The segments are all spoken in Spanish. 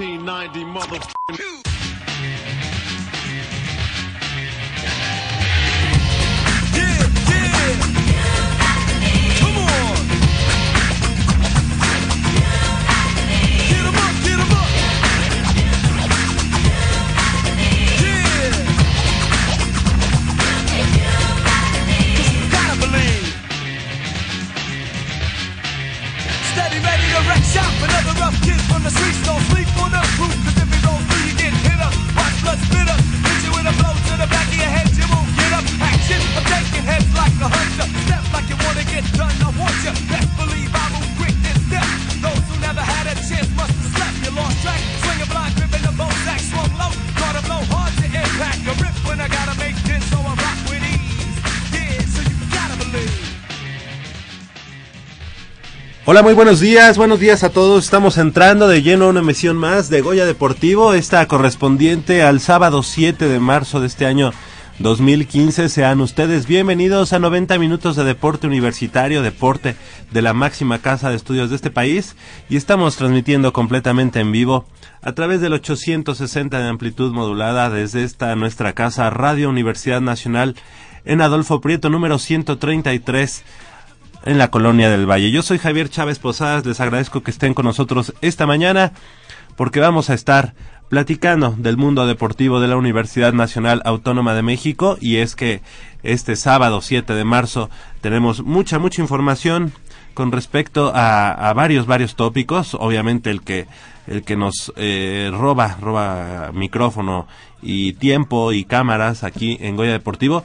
1990 motherfucker. From the streets. Don't sleep on the if you go through, you get hit up. Hit you with a blow to the back of your head. You get up. Action. I'm taking heads like a hunter. Step like you wanna get done. Hola, muy buenos días, buenos días a todos. Estamos entrando de lleno a una emisión más de Goya Deportivo, esta correspondiente al sábado 7 de marzo de este año 2015. Sean ustedes bienvenidos a 90 minutos de deporte universitario, deporte de la máxima casa de estudios de este país. Y estamos transmitiendo completamente en vivo a través del 860 de amplitud modulada desde esta nuestra casa Radio Universidad Nacional en Adolfo Prieto número 133 en la colonia del Valle. Yo soy Javier Chávez Posadas, les agradezco que estén con nosotros esta mañana porque vamos a estar platicando del mundo deportivo de la Universidad Nacional Autónoma de México y es que este sábado 7 de marzo tenemos mucha, mucha información con respecto a, a varios, varios tópicos. Obviamente el que, el que nos eh, roba, roba micrófono y tiempo y cámaras aquí en Goya Deportivo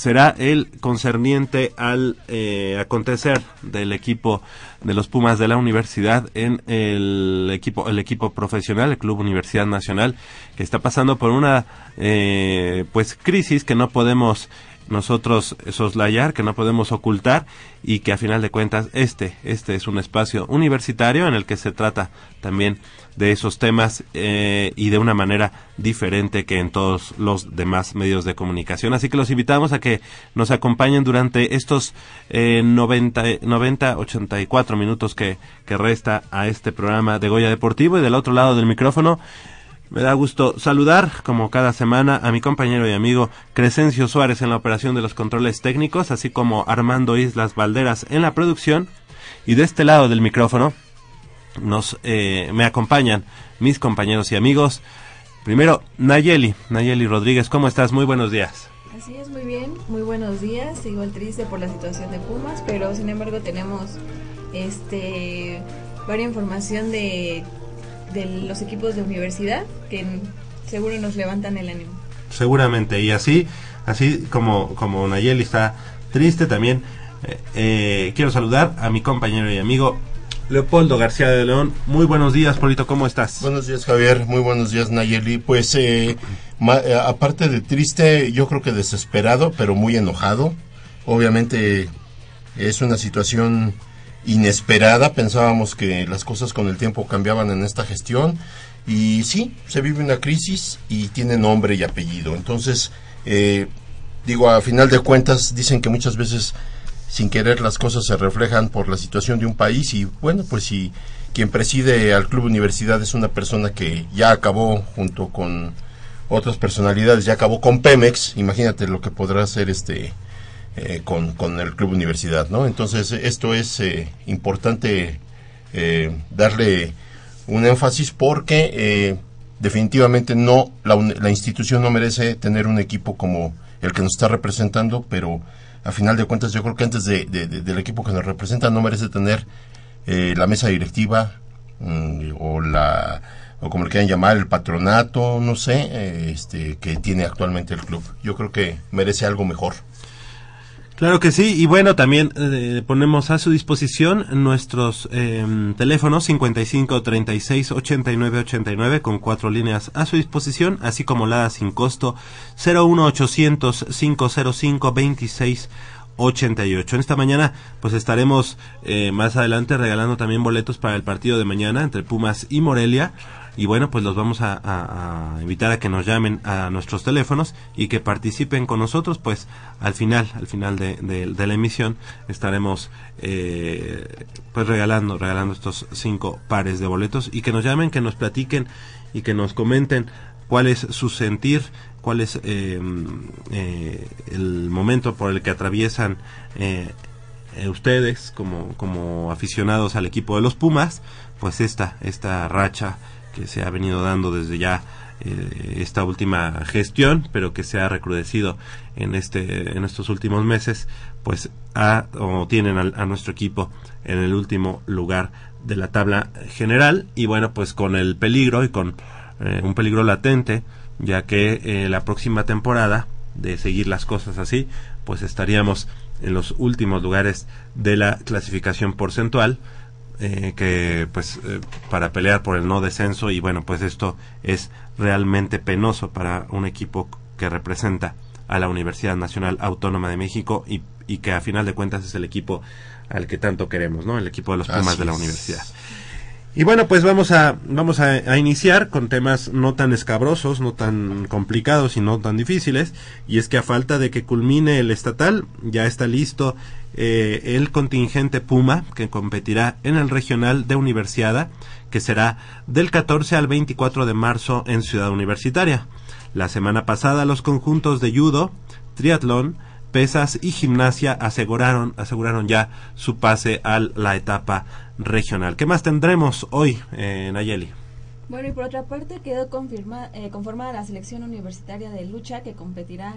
será el concerniente al eh, acontecer del equipo de los Pumas de la universidad en el equipo el equipo profesional el Club Universidad Nacional que está pasando por una eh, pues crisis que no podemos nosotros soslayar, que no podemos ocultar y que a final de cuentas este, este es un espacio universitario en el que se trata también de esos temas eh, y de una manera diferente que en todos los demás medios de comunicación. Así que los invitamos a que nos acompañen durante estos eh, 90, 90, 84 minutos que, que resta a este programa de Goya Deportivo y del otro lado del micrófono me da gusto saludar, como cada semana, a mi compañero y amigo Crescencio Suárez en la operación de los controles técnicos, así como Armando Islas Valderas en la producción. Y de este lado del micrófono nos eh, me acompañan mis compañeros y amigos. Primero, Nayeli, Nayeli Rodríguez, ¿cómo estás? Muy buenos días. Así es, muy bien, muy buenos días. Igual triste por la situación de Pumas, pero sin embargo tenemos este varia información de, de los equipos de universidad que seguro nos levantan el ánimo. Seguramente, y así, así como, como Nayeli está triste también, eh, eh, quiero saludar a mi compañero y amigo Leopoldo García de León. Muy buenos días, Polito, ¿cómo estás? Buenos días, Javier. Muy buenos días, Nayeli. Pues, eh, ma- eh, aparte de triste, yo creo que desesperado, pero muy enojado. Obviamente es una situación inesperada. Pensábamos que las cosas con el tiempo cambiaban en esta gestión. Y sí, se vive una crisis y tiene nombre y apellido. Entonces, eh, digo, a final de cuentas, dicen que muchas veces sin querer las cosas se reflejan por la situación de un país y bueno, pues si quien preside al Club Universidad es una persona que ya acabó junto con otras personalidades, ya acabó con Pemex, imagínate lo que podrá hacer este eh, con, con el Club Universidad, ¿no? Entonces esto es eh, importante eh, darle un énfasis porque eh, definitivamente no la, la institución no merece tener un equipo como el que nos está representando, pero a final de cuentas yo creo que antes de- del equipo que nos representa no merece tener eh, la mesa directiva mm, o la o como le quieran llamar el patronato no sé eh, este que tiene actualmente el club yo creo que merece algo mejor Claro que sí, y bueno, también eh, ponemos a su disposición nuestros eh, teléfonos 55 36 89 89 con cuatro líneas a su disposición, así como la sin costo 01 800 505 26 88. En esta mañana pues estaremos eh, más adelante regalando también boletos para el partido de mañana entre Pumas y Morelia y bueno pues los vamos a, invitar a que nos llamen a nuestros teléfonos y que participen con nosotros pues al final al final de, de- de la emisión estaremos eh, pues regalando regalando estos cinco pares de boletos y que nos llamen que nos platiquen y que nos comenten cuál es su sentir, cuál es eh, eh, el momento por el que atraviesan eh, eh, ustedes como, como aficionados al equipo de los Pumas, pues esta, esta racha que se ha venido dando desde ya esta última gestión, pero que se ha recrudecido en este en estos últimos meses, pues ha, o tienen al- a nuestro equipo en el último lugar de la tabla general. Y bueno pues con el peligro y con un peligro latente ya que eh, la próxima temporada de seguir las cosas así pues estaríamos en los últimos lugares de la clasificación porcentual eh, que pues eh, para pelear por el no descenso y bueno pues esto es realmente penoso para un equipo que representa a la Universidad Nacional Autónoma de México y, y que a final de cuentas es el equipo al que tanto queremos, ¿no? El equipo de los Pumas de la universidad. Y bueno, pues vamos a vamos a, a iniciar con temas no tan escabrosos, no tan complicados y no tan difíciles. Y es que a falta de que culmine el estatal, ya está listo eh, el contingente Puma que competirá en el regional de Universiada, que será del 14 al 24 de marzo en Ciudad Universitaria. La semana pasada los conjuntos de judo, triatlón, pesas y gimnasia aseguraron, aseguraron ya su pase a la etapa regional. ¿Qué más tendremos hoy, eh, Nayeli? Bueno, y por otra parte quedó confirma, eh, conformada la selección universitaria de lucha que competirá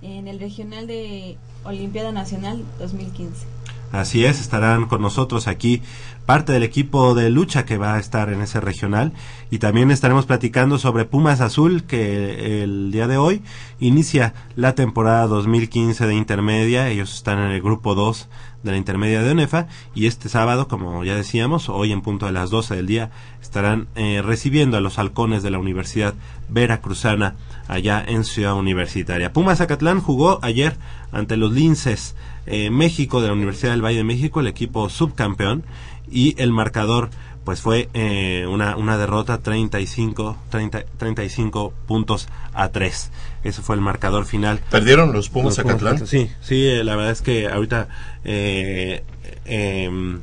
en el regional de Olimpiada Nacional 2015. Así es, estarán con nosotros aquí parte del equipo de lucha que va a estar en ese regional y también estaremos platicando sobre Pumas Azul que el día de hoy inicia la temporada 2015 de intermedia, ellos están en el grupo 2 de la intermedia de ONEFA y este sábado, como ya decíamos, hoy en punto de las 12 del día estarán eh, recibiendo a los halcones de la Universidad Veracruzana allá en Ciudad Universitaria. Pumas Zacatlán jugó ayer ante los Linces eh, México de la Universidad del Valle de México, el equipo subcampeón, y el marcador pues fue eh, una, una derrota 35, 30, 35 puntos a 3. Ese fue el marcador final. perdieron los Pumas Zacatlán Sí, sí, eh, la verdad es que ahorita eh, em,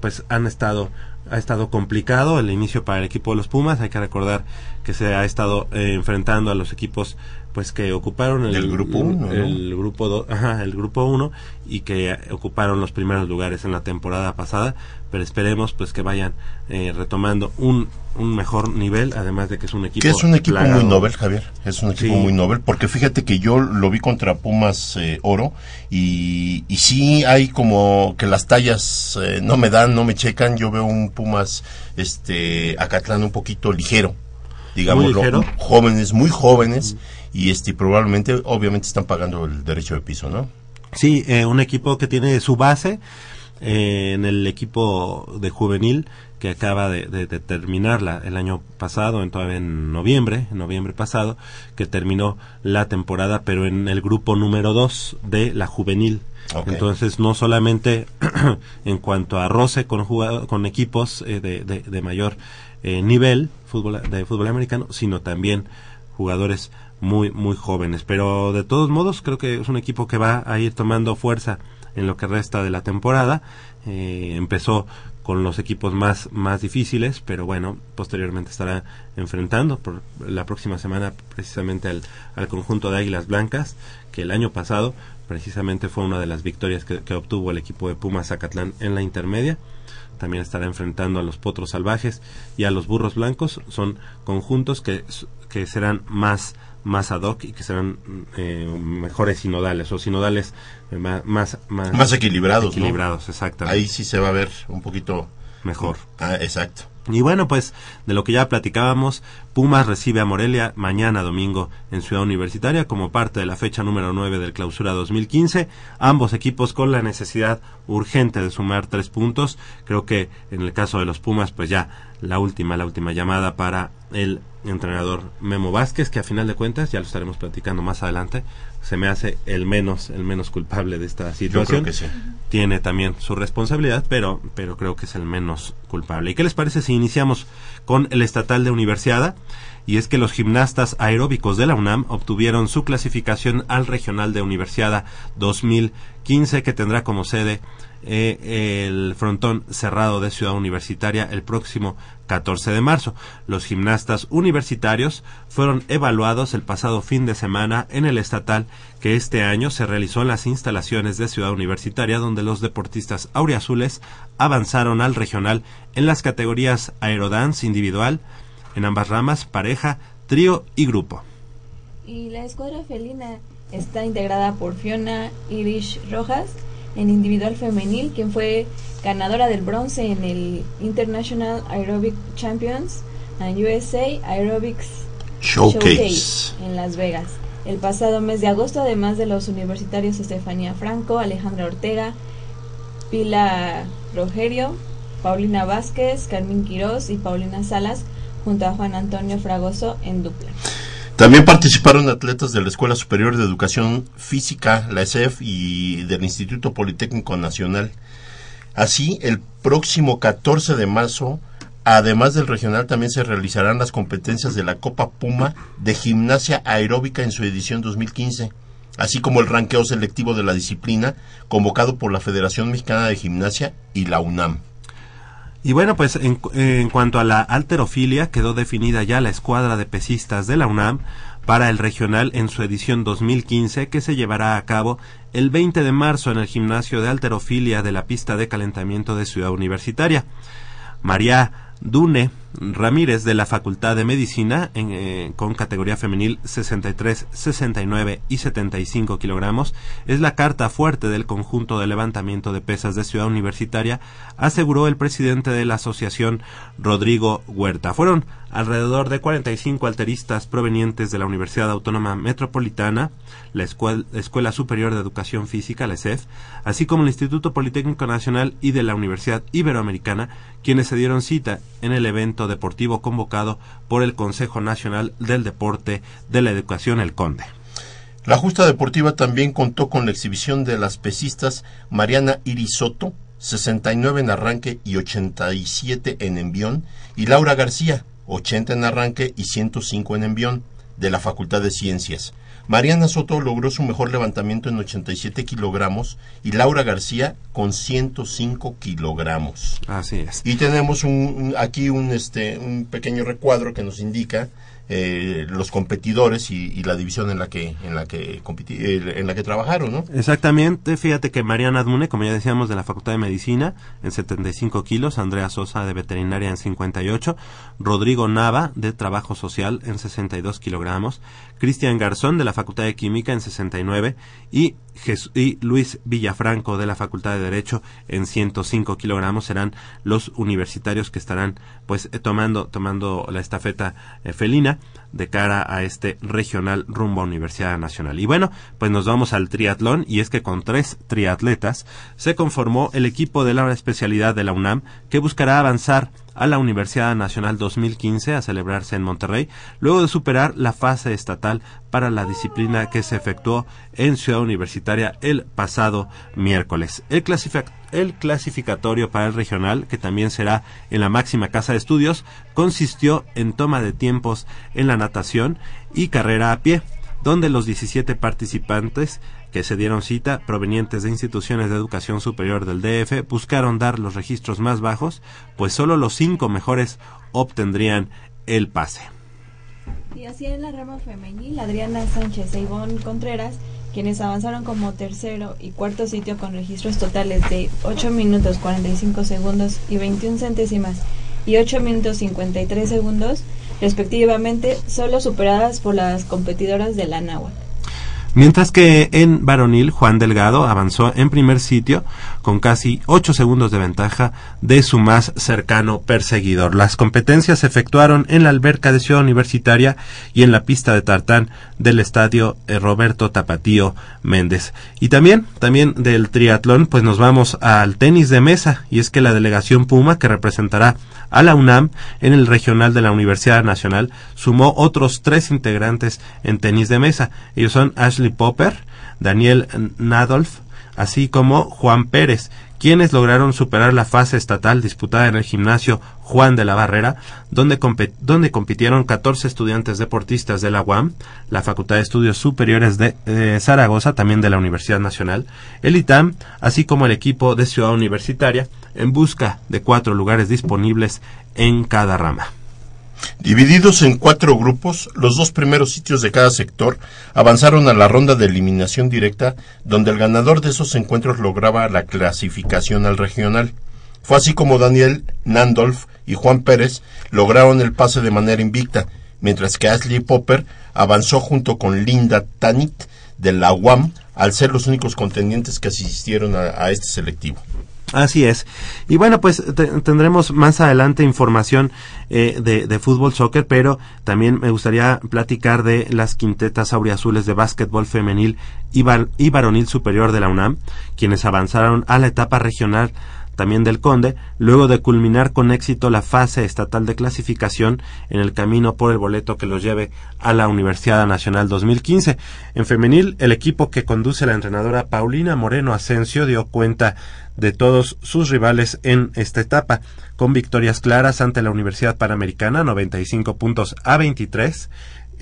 pues han estado ha estado complicado el inicio para el equipo de los Pumas. Hay que recordar que se ha estado eh, enfrentando a los equipos pues que ocuparon el grupo uno, ¿no? el grupo do- ajá, el grupo 1 y que ocuparon los primeros lugares en la temporada pasada, pero esperemos pues que vayan eh, retomando un un mejor nivel, además de que es un equipo que es un equipo plagado. muy noble Javier es un equipo Sí. muy noble porque fíjate que yo lo vi contra Pumas eh, Oro y, y sí hay como que las tallas eh, no me dan no me checan yo veo un Pumas este Acatlán un poquito ligero digamos jóvenes muy jóvenes y este probablemente obviamente están pagando el derecho de piso no Sí, eh, un equipo que tiene su base eh, en el equipo de juvenil que acaba de, de- de terminar la- el año pasado, en, todavía en noviembre, en noviembre pasado, que terminó la temporada, pero en el grupo número 2 de la juvenil. Entonces, no solamente en cuanto a roce con, jugado- con equipos eh, de, de- de mayor eh, nivel fútbol, de fútbol americano, sino también jugadores muy muy jóvenes. Pero de todos modos creo que es un equipo que va a ir tomando fuerza en lo que resta de la temporada. Eh, empezó con los equipos más más difíciles pero bueno posteriormente estará enfrentando por la próxima semana precisamente al, al conjunto de Águilas Blancas que el año pasado precisamente fue una de las victorias que, obtuvo el equipo de Pumas Zacatlán en la intermedia. También estará enfrentando a los potros salvajes y a los burros blancos. Son conjuntos que, que serán más, más ad hoc y que serán eh, mejores sinodales o sinodales eh, más, más, Más equilibrados, ¿no? equilibrados, exactamente. ahí sí se va a ver un poquito mejor. Ah, exacto. Y bueno, pues de lo que ya platicábamos, Pumas recibe a Morelia mañana domingo en Ciudad Universitaria como parte de la fecha número 9 del clausura 2015. Ambos equipos con la necesidad urgente de sumar tres puntos. Creo que en el caso de los Pumas, pues ya la última, la última llamada para el entrenador Memo Vázquez, que a final de cuentas, ya lo estaremos platicando más adelante, se me hace el menos, el menos culpable de esta Yo situación creo que sí. tiene también su responsabilidad, pero, pero creo que es el menos culpable. ¿Y qué les parece si iniciamos con el estatal de Universiada? Y es que los gimnastas aeróbicos de la UNAM obtuvieron su clasificación al regional de Universiada 2015 que tendrá como sede eh, el frontón cerrado de Ciudad Universitaria el próximo 14 de marzo. Los gimnastas universitarios fueron evaluados el pasado fin de semana en el estatal que este año se realizó en las instalaciones de Ciudad Universitaria donde los deportistas auriazules avanzaron al regional en las categorías aerodance individual, en ambas ramas, pareja, trío y grupo. Y la escuadra felina está integrada por Fiona Irish Rojas en individual femenil, quien fue ganadora del bronce en el International Aerobic Champions and USA Aerobics Showcase. en Las Vegas. El pasado mes de agosto, además de los universitarios Estefanía Franco, Alejandra Ortega, Pila Rogerio, Paulina Vázquez, Carmen Quirós y Paulina Salas, junto a Juan Antonio Fragoso en dupla. También participaron atletas de la Escuela Superior de Educación Física, la ESEF, y del Instituto Politécnico Nacional. Así, el próximo 14 de marzo, además del regional, también se realizarán las competencias de la Copa Puma de Gimnasia Aeróbica en su edición 2015, así como el ranqueo selectivo de la disciplina convocado por la Federación Mexicana de Gimnasia y la UNAM. Y bueno, pues en, en cuanto a la alterofilia, quedó definida ya la escuadra de pesistas de la UNAM para el regional en su edición 2015 que se llevará a cabo el 20 de marzo en el gimnasio de alterofilia de la pista de calentamiento de Ciudad Universitaria. María Dune Ramírez de la Facultad de Medicina en, eh, con categoría femenil 63, 69 y 75 kilogramos es la carta fuerte del conjunto de levantamiento de pesas de Ciudad Universitaria, aseguró el presidente de la asociación Rodrigo Huerta. Fueron alrededor de 45 alteristas provenientes de la Universidad Autónoma Metropolitana, la Escuela, Escuela Superior de Educación Física, la ESEF, así como el Instituto Politécnico Nacional y de la Universidad Iberoamericana, quienes se dieron cita en el evento deportivo convocado por el Consejo Nacional del Deporte de la Educación, el CONDE. La justa deportiva también contó con la exhibición de las pesistas Mariana Irisoto, 69 en arranque y 87 en envión, y Laura García, 80 en arranque y 105 en envión, de la Facultad de Ciencias. Mariana Soto logró su mejor levantamiento en 87 kilogramos y Laura García con 105 kilogramos. Así es. Y tenemos un, aquí un, este, un pequeño recuadro que nos indica eh, los competidores y, y la división en la que en la que eh, en la que trabajaron, ¿no? Exactamente, fíjate que Mariana Dune, como ya decíamos, de la Facultad de Medicina, en 75 kilos, Andrea Sosa de Veterinaria en 58, Rodrigo Nava de Trabajo Social en 62 kilogramos, Cristian Garzón de la Facultad de Química en 69 y, y Luis Villafranco de la Facultad de Derecho en 105 kilogramos serán los universitarios que estarán pues eh, tomando tomando la estafeta eh, felina de cara a este regional rumbo a Universidad Nacional. Y bueno, pues nos vamos al triatlón y es que con tres triatletas se conformó el equipo de la especialidad de la UNAM que buscará avanzar a la Universidad Nacional 2015 a celebrarse en Monterrey, luego de superar la fase estatal para la disciplina que se efectuó en Ciudad Universitaria el pasado miércoles. El, el clasificatorio para el regional, que también será en la máxima casa de estudios, consistió en toma de tiempos en la natación y carrera a pie, donde los 17 participantes que se dieron cita provenientes de instituciones de educación superior del DF buscaron dar los registros más bajos, pues solo los cinco mejores obtendrían el pase. Y así en la rama femenil, Adriana Sánchez e Ivonne Contreras, quienes avanzaron como tercero y cuarto sitio con registros totales de 8 minutos 45 segundos y 21 centésimas y 8 minutos 53 segundos, respectivamente, solo superadas por las competidoras de la NAWA. Mientras que en varonil, Juan Delgado avanzó en primer sitio con casi 8 segundos de ventaja de su más cercano perseguidor. Las competencias se efectuaron en la alberca de Ciudad Universitaria y en la pista de tartán del estadio eh, Roberto Tapatío Méndez. Y también, también del triatlón, pues nos vamos al tenis de mesa y es que la delegación Puma que representará a la UNAM en el regional de la Universidad Nacional sumó otros tres integrantes en tenis de mesa. Ellos son Ashley Popper, Daniel Nadolf, así como Juan Pérez, quienes lograron superar la fase estatal disputada en el gimnasio Juan de la Barrera, donde, donde compitieron 14 estudiantes deportistas de la UAM, la Facultad de Estudios Superiores de eh, Zaragoza, también de la Universidad Nacional, el ITAM, así como el equipo de Ciudad Universitaria, en busca de cuatro lugares disponibles en cada rama. Divididos en cuatro grupos, los dos primeros sitios de cada sector avanzaron a la ronda de eliminación directa, donde el ganador de esos encuentros lograba la clasificación al regional. Fue así como Daniel Nandolf y Juan Pérez lograron el pase de manera invicta, mientras que Ashley Popper avanzó junto con Linda Tanit de la UAM al ser los únicos contendientes que asistieron a este selectivo. Así es. Y bueno, pues tendremos más adelante información eh, de, fútbol, soccer, pero también me gustaría platicar de las quintetas auriazules de básquetbol femenil y, y varonil superior de la UNAM, quienes avanzaron a la etapa regional también del Conde, luego de culminar con éxito la fase estatal de clasificación en el camino por el boleto que los lleve a la Universidad Nacional 2015. En femenil, el equipo que conduce la entrenadora Paulina Moreno Asensio dio cuenta de todos sus rivales en esta etapa, con victorias claras ante la Universidad Panamericana 95 puntos a 23,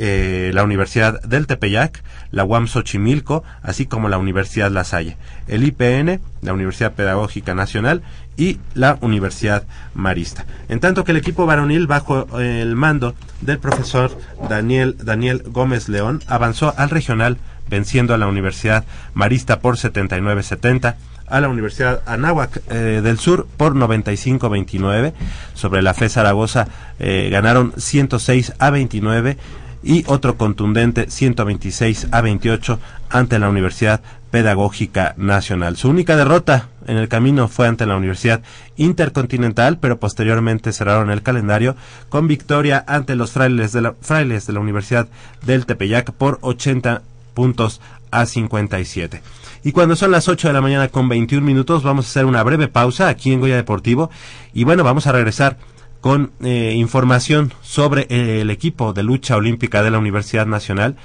eh, la Universidad del Tepeyac, la UAM Xochimilco, así como la Universidad La Salle, el IPN, la Universidad Pedagógica Nacional y la Universidad Marista. En tanto que el equipo varonil, bajo el mando del profesor Daniel, Daniel Gómez León, avanzó al regional venciendo a la Universidad Marista por 79-70, a la Universidad Anáhuac eh, del Sur por 95-29. Sobre la FE Zaragoza eh, ganaron 106 a 29 y otro contundente 126 a 28 ante la Universidad Pedagógica Nacional. Su única derrota en el camino fue ante la Universidad Intercontinental, pero posteriormente cerraron el calendario con victoria ante los frailes de la, frailes de la Universidad del Tepeyac por 80 puntos a 57. Y cuando son las 8 de la mañana con 21 minutos, vamos a hacer una breve pausa aquí en Goya Deportivo. Y bueno, vamos a regresar con eh, información sobre eh, el equipo de lucha olímpica de la Universidad Nacional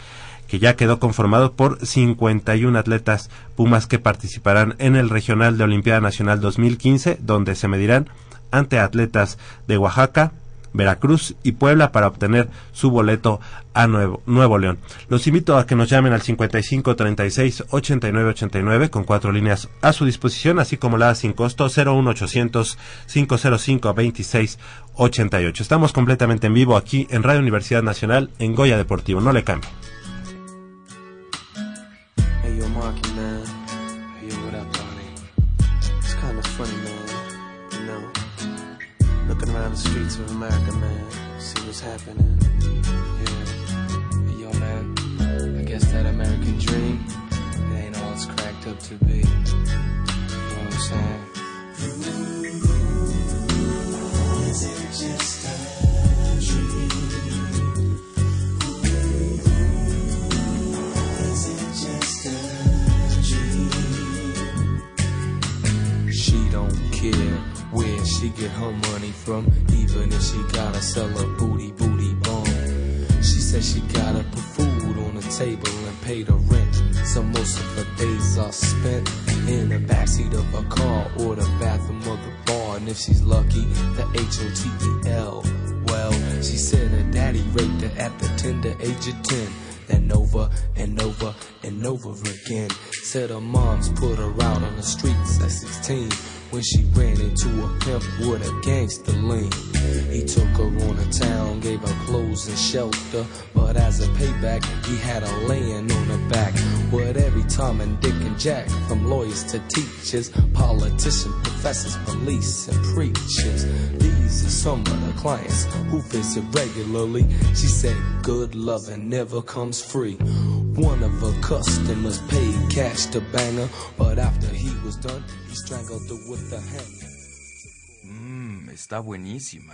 que ya quedó conformado por 51 atletas Pumas que participarán en el Regional de Olimpiada Nacional 2015, donde se medirán ante atletas de Oaxaca, Veracruz y Puebla para obtener su boleto a Nuevo, Nuevo León. Los invito a que nos llamen al 55 36 89 89 con cuatro líneas a su disposición, así como la sin costo 01800 505 26 88. Estamos completamente en vivo aquí en Radio Universidad Nacional en Goya Deportivo. No le cambie. The streets of America, man. See what's happening. Yeah. Yo, man, I guess that American dream, it ain't all it's cracked up to be. You know what I'm saying? Is it just a dream? Is it just a dream? She don't care where she get her money from, even if she gotta sell her booty, booty bum. She said she gotta put food on the table and pay the rent. So most of her days are spent in the backseat of a car or the bathroom of the bar. And if she's lucky, the H-O-T-E-L. Well, she said her daddy raped her at the tender age of 10 and over and over and over again. Said her mom's put her out on the streets at 16 when she ran into a pimp with a gangster lean. He took her on a town, gave her clothes and shelter, but as a payback, he had her laying on her back. Every time and Dick and Jack, from lawyers to teachers, politicians, professors, police, and preachers. These are some of the clients who visit regularly. She said, Good loving never comes free. One of her customers paid cash to bang her, but after he was done, he strangled her with a hammer. Mmm, está buenísima.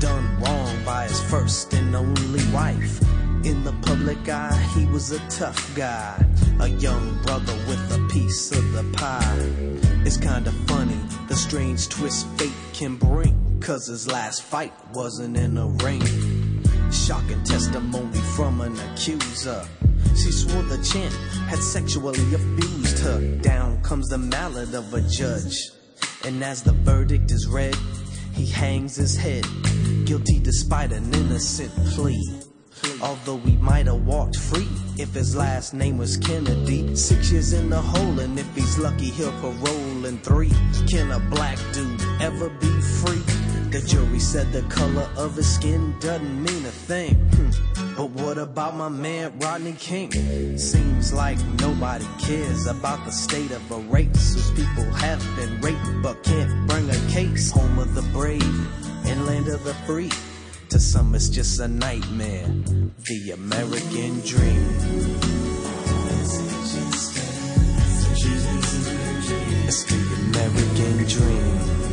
Done wrong by his first and only wife. In the public eye, he was a tough guy, a young brother with a piece of the pie. It's kinda funny, the strange twist fate can bring, cause his last fight wasn't in a ring. Shocking testimony from an accuser. She swore the champ had sexually abused her. Down comes the mallet of a judge. And as the verdict is read, he hangs his head. Guilty despite an innocent plea. Although he might have walked free if his last name was Kennedy. Six years in the hole, and if he's lucky, he'll parole in three. Can a black dude ever be free? The jury said the color of his skin doesn't mean a thing. Hmm. But what about my man Rodney King? Seems like nobody cares about the state of a race whose people have been raped but can't bring a case. Home of the brave and land of the free. To some, it's just a nightmare. The American dream. It's the American dream.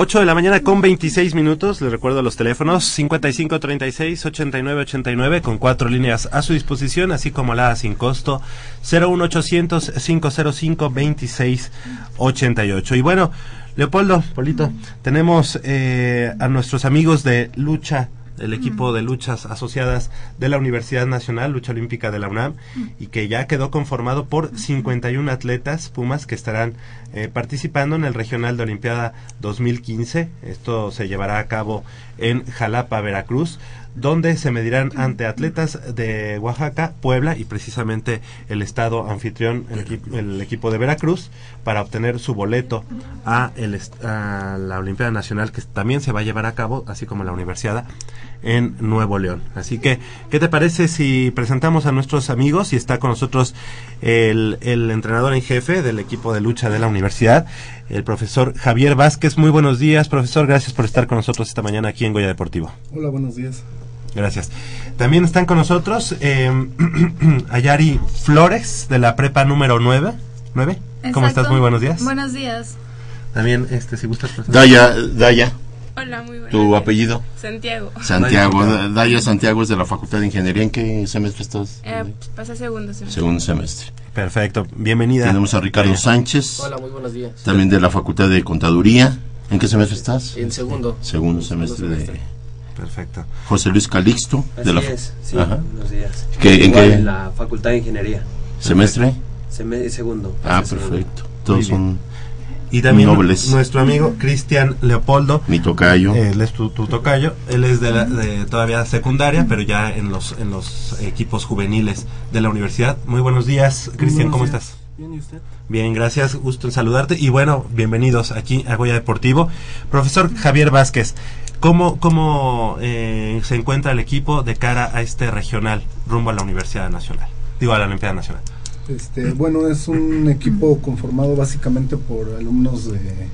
8 de la mañana con 26 minutos. Les recuerdo los teléfonos 55 36 89 89 con cuatro líneas a su disposición, así como la sin costo 01800 505 26 88. Y bueno, Leopoldo, Polito, tenemos eh, a nuestros amigos de lucha el equipo de luchas asociadas de la Universidad Nacional, Lucha Olímpica de la UNAM, y que ya quedó conformado por 51 atletas Pumas que estarán eh, participando en el Regional de Olimpiada 2015. Esto se llevará a cabo en Jalapa, Veracruz, donde se medirán ante atletas de Oaxaca, Puebla y precisamente el estado anfitrión, el, equi- el equipo de Veracruz, para obtener su boleto a, el a la Olimpiada Nacional que también se va a llevar a cabo, así como la Universidad en Nuevo León. Así que, ¿qué te parece si presentamos a nuestros amigos y está con nosotros el, el entrenador en jefe del equipo de lucha de la universidad, el profesor Javier Vázquez? Muy buenos días, profesor. Gracias por estar con nosotros esta mañana aquí en Goya Deportivo. Hola, buenos días. Gracias. También están con nosotros eh, Ayari Flores de la prepa número 9. ¿Nueve? ¿Cómo estás? Muy buenos días. Buenos días. También, este, si gustas. Daya, Daya, Hola, muy buenas. tu apellido. Santiago. Santiago, Da- Daya Santiago es de la Facultad de Ingeniería. ¿En qué semestre estás? Eh, pues, pasé segundo semestre. Segundo semestre. Perfecto, bienvenida. Tenemos a Ricardo Sánchez, Hola, muy buenos días. también de la Facultad de Contaduría. ¿En qué semestre estás? En segundo. Segundo semestre de semestre. Perfecto. José Luis Calixto. Así de la es, sí, Ajá. buenos días. ¿Qué- en qué? En la Facultad de Ingeniería. semestre? Seme- segundo. Ah, segundo. perfecto. Todos son Y también nobles. nuestro amigo Cristian Leopoldo. Mi tocayo. Él es tu, tu tocayo. Él es de, la, de todavía secundaria, pero ya en los, en los equipos juveniles de la universidad. Muy buenos días, Cristian, ¿cómo días. estás? Bien, ¿y usted? Bien, gracias, gusto en saludarte y bueno, bienvenidos aquí a Goya Deportivo. Profesor Javier Vázquez, ¿cómo, cómo eh, se encuentra el equipo de cara a este regional rumbo a la Universidad Nacional? Digo, a la Olimpiada Nacional. Este, bueno, es un equipo conformado básicamente por alumnos de,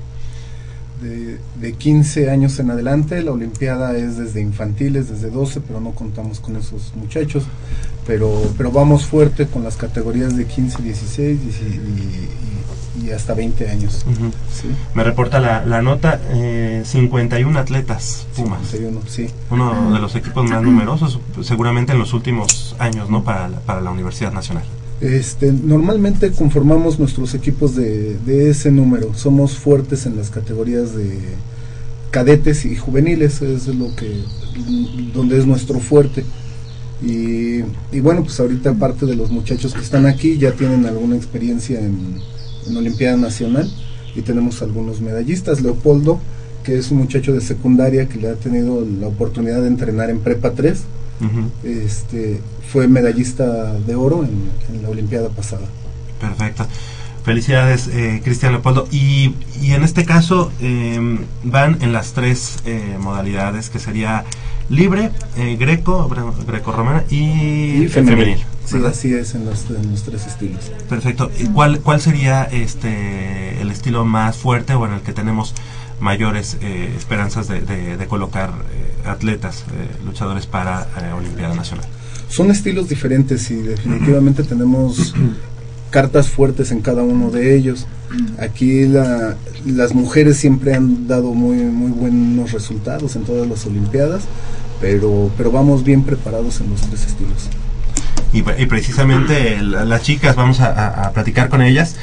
de, de 15 años en adelante. La Olimpiada es desde infantiles, desde 12, pero no contamos con esos muchachos. Pero, pero vamos fuerte con las categorías de 15, 16 y, y- y hasta 20 años. Sí. Me reporta la, la nota, eh, 51 atletas Pumas. 51, sí. Uno de los equipos más numerosos, seguramente en los últimos años, ¿no? Para la, para la Universidad Nacional. Este, normalmente conformamos nuestros equipos de, ese número. Somos fuertes en las categorías de cadetes y juveniles, es lo que donde es nuestro fuerte. Y, y bueno, pues ahorita parte de los muchachos que están aquí ya tienen alguna experiencia en, en Olimpiada Nacional y tenemos algunos medallistas. Leopoldo, que es un muchacho de secundaria que le ha tenido la oportunidad de entrenar en Prepa 3 Este, fue medallista de oro en, en la Olimpiada pasada. Perfecto. Felicidades, eh, Cristian Leopoldo. Y, y en este caso eh, van en las tres eh, modalidades, que sería libre, eh, greco, greco-romana y, femenil. Sí, ¿verdad? así es en los, en los tres estilos. Perfecto. ¿Y cuál, cuál sería este el estilo más fuerte o en el que tenemos mayores eh, esperanzas de, de- de colocar eh, atletas, eh, luchadores para Olimpiada Nacional? Son estilos diferentes y definitivamente tenemos cartas fuertes en cada uno de ellos. Aquí la- las mujeres siempre han dado muy, muy buenos resultados en todas las Olimpiadas, pero, pero vamos bien preparados en los tres estilos. Y, pre- y precisamente la- las chicas, vamos a, a- a platicar con ellas.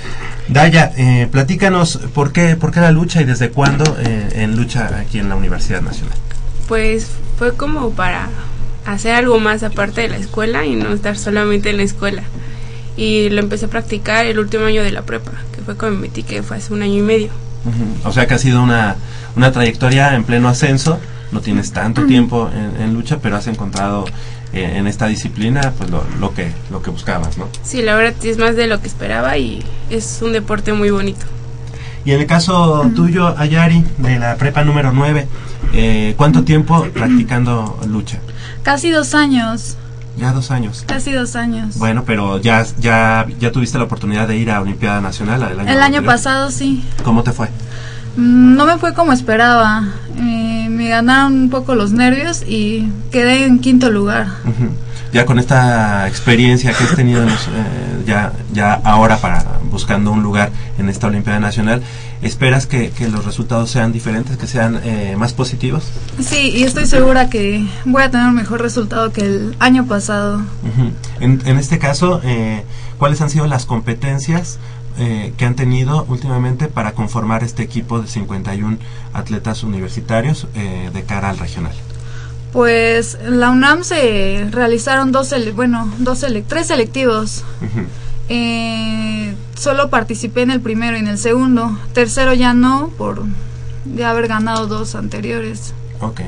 Daya, eh, platícanos por qué, por qué la lucha y desde cuándo eh, en lucha aquí en la Universidad Nacional. Pues fue como para hacer algo más aparte de la escuela y no estar solamente en la escuela. Y lo empecé a practicar el último año de la prepa, que fue cuando me metí, que fue hace un año y medio. O sea que ha sido una, una trayectoria en pleno ascenso, no tienes tanto tiempo en, en lucha, pero has encontrado eh, en esta disciplina pues lo, lo que lo que buscabas, ¿no? Sí, la verdad es más de lo que esperaba y es un deporte muy bonito. Y en el caso tuyo, Ayari, de la prepa número 9, eh, ¿cuánto tiempo practicando lucha? Casi dos años, Ya dos años. casi dos años. Bueno, pero ya, ya, ya tuviste la oportunidad de ir a Olimpiada Nacional el año, El año anterior. pasado sí. ¿Cómo te fue? Mm, No me fue como esperaba. Eh, me ganaron un poco los nervios y quedé en quinto lugar. Ya con esta experiencia que has tenido eh, ya, ya ahora para buscando un lugar en esta Olimpiada Nacional, ¿esperas que, que los resultados sean diferentes, que sean eh, más positivos? Sí, y estoy segura que voy a tener un mejor resultado que el año pasado. En, en este caso, eh, ¿cuáles han sido las competencias eh, que han tenido últimamente para conformar este equipo de 51 atletas universitarios eh, de cara al regional? Pues en la UNAM se realizaron dos, bueno, dos tres selectivos. Ujú. Eh, solo participé en el primero y en el segundo. Tercero ya no, por de haber ganado dos anteriores. Ok.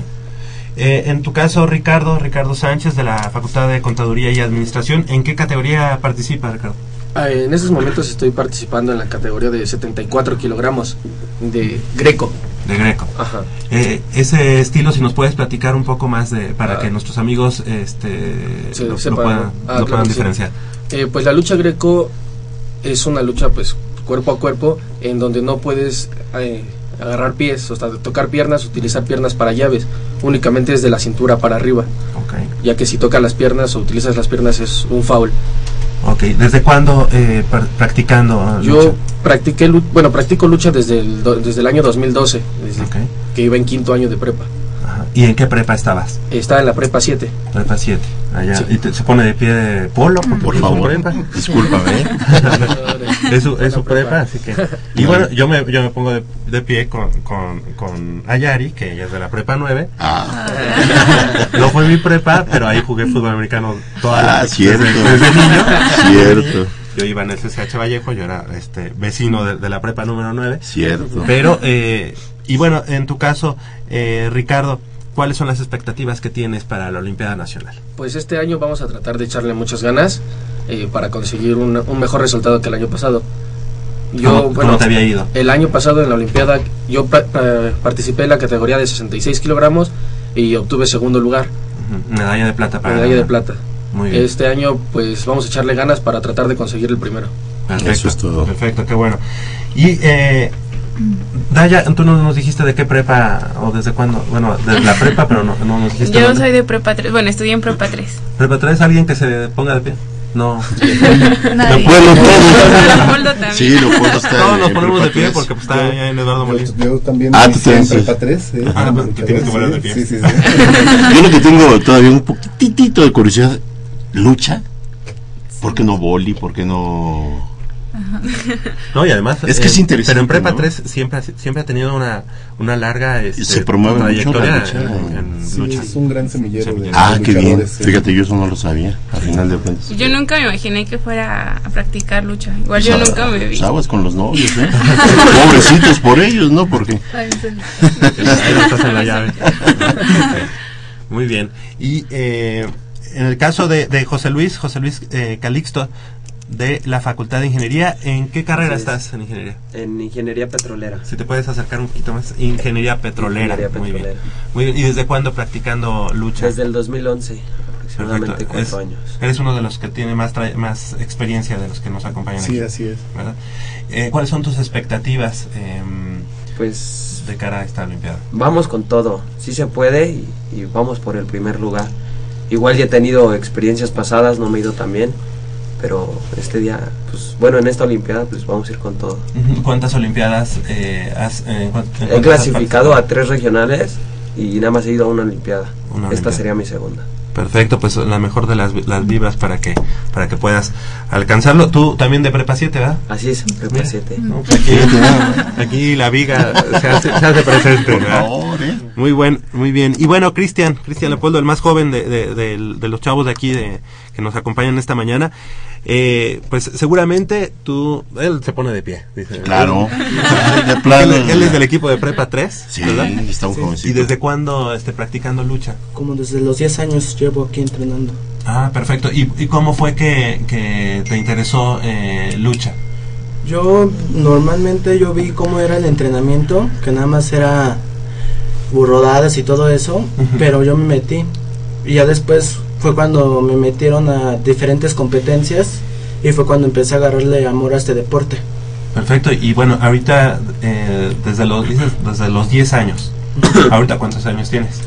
Eh, en tu caso, Ricardo, Ricardo Sánchez, de la Facultad de Contaduría y Administración, ¿en qué categoría participa, Ricardo? Ah, En estos momentos estoy participando en la categoría de 74 kilogramos de Greco. De Greco. Ajá. Eh, ese estilo, si nos puedes platicar un poco más de para Ah. que nuestros amigos este, Se- lo, puedan, Ah, claro sí. diferenciar. Eh, pues la lucha Greco es una lucha pues cuerpo a cuerpo en donde no puedes eh, agarrar pies, o sea, tocar piernas, utilizar piernas para llaves, únicamente desde la cintura para arriba. Ya que si tocas las piernas o utilizas las piernas es un foul. Ok, ¿desde cuándo eh, practicando Yo lucha? practiqué, lu- bueno, practico lucha desde el, desde el año 2012, desde que iba en quinto año de prepa. Ajá. ¿Y en qué prepa estabas? Estaba en la prepa 7. Prepa 7. Allá. Sí. ¿Y te- se pone de pie de polo? Por ¿Es su favor. prepa? Discúlpame, ¿eh? es su, es su prepa, así que... Y bueno, yo me, yo me pongo de, de pie con, con, con Ayari, que ella es de la prepa 9. no fue mi prepa, pero ahí jugué fútbol americano toda la Ah, cierto. Desde, desde niño. Cierto. Yo iba en el CCH Vallejo, yo era este vecino de, de la prepa número 9. Cierto. Pero, eh, y bueno, en tu caso, eh, Ricardo, ¿cuáles son las expectativas que tienes para la Olimpiada Nacional? Pues este año vamos a tratar de echarle muchas ganas. eh, para conseguir un, un mejor resultado que el año pasado. ¿Cómo- cómo te había ido? El año pasado en la Olimpiada yo pa- pa- participé en la categoría de 66 kilogramos y obtuve segundo lugar. Medalla de plata para medalla de plata. Muy bien. Este año pues vamos a echarle ganas para tratar de conseguir el primero. Perfecto, Eso es todo. Perfecto, qué bueno. Y eh, Daya, tú no nos dijiste de qué prepa o desde cuándo. Bueno, de la prepa, pero no, no nos dijiste. Yo dónde. soy de prepa 3, bueno, estudié en prepa 3. ¿Prepa 3 alguien que se ponga de pie? No. Nadie. Bueno, todos. Leopoldo también. Sí, Leopoldo está Todos nos ponemos de pie porque pues, está en Eduardo Molina. Yo también Ah, tú también, prepa sí. 3. ¿eh? Ah, Como te tienes que poner de pie. Sí, sí, sí. Yo lo que tengo todavía un poquitito de curiosidad, lucha. ¿Por qué no boli? ¿Por qué no...? No, y además. Es que es interesante, Pero en Prepa ¿no? 3 siempre, ha- siempre ha tenido una, una larga este, Se promueve mucho la trayectoria lucha. en, en Sí, lucha. es un gran semillero de Ah, qué bien. sí. Fíjate, yo eso no lo sabía, al final de cuentas. Yo nunca me imaginé que fuera a practicar lucha. Igual yo nunca me vi. aguas con los novios, ¿eh? Pobrecitos por ellos, ¿no? Porque... Estás en la llave. Muy bien. Y eh, en el caso de, de José Luis, José Luis eh, Calixto, de la Facultad de Ingeniería, ¿en qué carrera estás en ingeniería? En ingeniería petrolera. Si te puedes acercar un poquito más. Ingeniería petrolera. Ingeniería Muy bien. petrolera. Muy bien. ¿Y desde cuándo practicando lucha? Desde el 2011, aproximadamente Perfecto. cuatro Es- años. Eres uno de los que tiene más, tra- más experiencia de los que nos acompañan Sí, aquí. así es. ¿verdad? Eh, ¿Cuáles son tus expectativas em, Pues de cara a esta Olimpiada? vamos con todo, sí se puede y, y vamos por el primer lugar. Igual ya he tenido experiencias pasadas, no me he ido tan bien, pero este día, pues bueno, en esta Olimpiada pues vamos a ir con todo. ¿Cuántas Olimpiadas eh, has eh, He clasificado a tres regionales y nada más he ido a una Olimpiada. Una Esta Olimpiada. sería mi segunda. Perfecto, pues la mejor de las, las vibras para que para que puedas alcanzarlo. Tú también de prepa 7, ¿verdad? Así es, prepa Mira. 7. No, pues aquí, aquí la viga se hace, se hace presente. Por ¿verdad? favor, ¿eh? Muy buen, muy bien. Y bueno, Cristian, Cristian Leopoldo, el más joven de, de- de los chavos de aquí de, que nos acompañan esta mañana, eh, pues seguramente tú, él se pone de pie. Dice, Claro. Él, De plano. él- él es del equipo de Prepa 3, Sí, ¿verdad? está un Sí. jovencito. ¿Y desde cuándo esté practicando lucha? Como desde los 10 años llevo aquí entrenando. Ah, perfecto. ¿Y, y cómo fue que, que te interesó eh, lucha? Yo normalmente yo vi cómo era el entrenamiento, que nada más era burrodadas y todo eso, pero yo me metí. Y ya después fue cuando me metieron a diferentes competencias y fue cuando empecé a agarrarle amor a este deporte. Perfecto. Y bueno, ahorita, eh, desde, los, dices, desde los 10 años, ¿ahorita cuántos años tienes?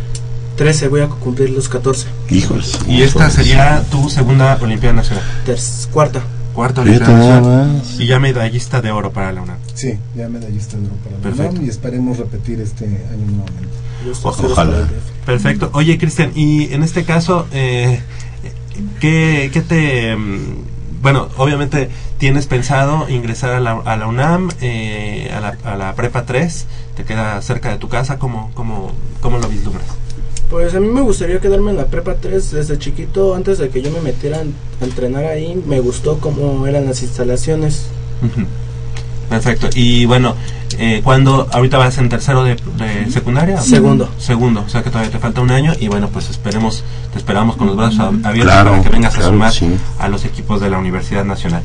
13, voy a cumplir los 14. Hijos. Y esta sería tu segunda Olimpiada Nacional. Terc- cuarta. Cuarta Fíjate Olimpiada nada Nacional. más. Y ya medallista de oro para la UNAM. Sí, ya medallista de oro para la Perfecto. UNAM y esperemos repetir este año nuevamente. O- ojalá. Perfecto. Oye, Cristian, y en este caso, eh, ¿qué, qué te... mm, Bueno, obviamente tienes pensado ingresar a la, a la UNAM, eh, a, la, a la Prepa 3, te queda cerca de tu casa, ¿cómo, cómo, cómo lo vislumbras? Pues a mí me gustaría quedarme en la prepa 3 desde chiquito, antes de que yo me metiera a entrenar ahí, me gustó cómo eran las instalaciones. Perfecto. Y bueno, eh, ¿cuándo? ¿Ahorita vas en tercero de, de secundaria? Segundo. Segundo, o sea que todavía te falta un año y bueno, pues esperemos, te esperamos con los brazos ab- abiertos Claro, para que vengas a sumar sí. a los equipos de la Universidad Nacional.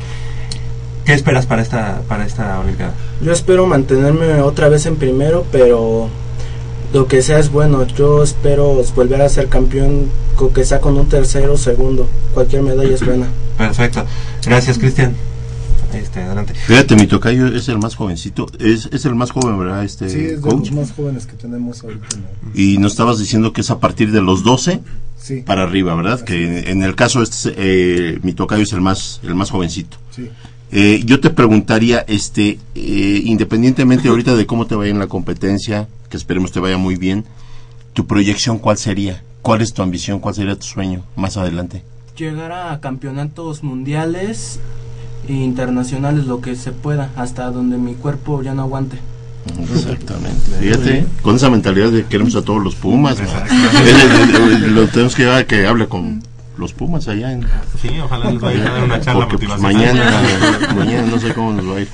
¿Qué esperas para esta, para esta Olimpiada? Yo espero mantenerme otra vez en primero, pero lo que sea es bueno. Yo espero volver a ser campeón, con que sea con un tercero o segundo. Cualquier medalla es buena. Perfecto. Gracias, Cristian. Este, adelante. Fíjate, mi tocayo es el más jovencito. Es, es el más joven, ¿verdad? Este Sí, es de coach. los más jóvenes que tenemos ahorita. ¿no? Y nos estabas diciendo que es a partir de los 12 Sí, para arriba, ¿verdad? Que en el caso este, eh, mi tocayo es el más, el más jovencito. sí. Eh, yo te preguntaría, este, eh, independientemente ahorita de cómo te vaya en la competencia, que esperemos te vaya muy bien, tu proyección cuál sería, cuál es tu ambición, cuál sería tu sueño más adelante. Llegar a campeonatos mundiales e internacionales, lo que se pueda, hasta donde mi cuerpo ya no aguante. Exactamente. Fíjate, con esa mentalidad de queremos a todos los Pumas, ¿no? Lo tenemos que llevar a que hable con los Pumas allá en Sí, ojalá nos vaya a dar una charla porque pues, mañana, mañana no sé cómo nos va a ir.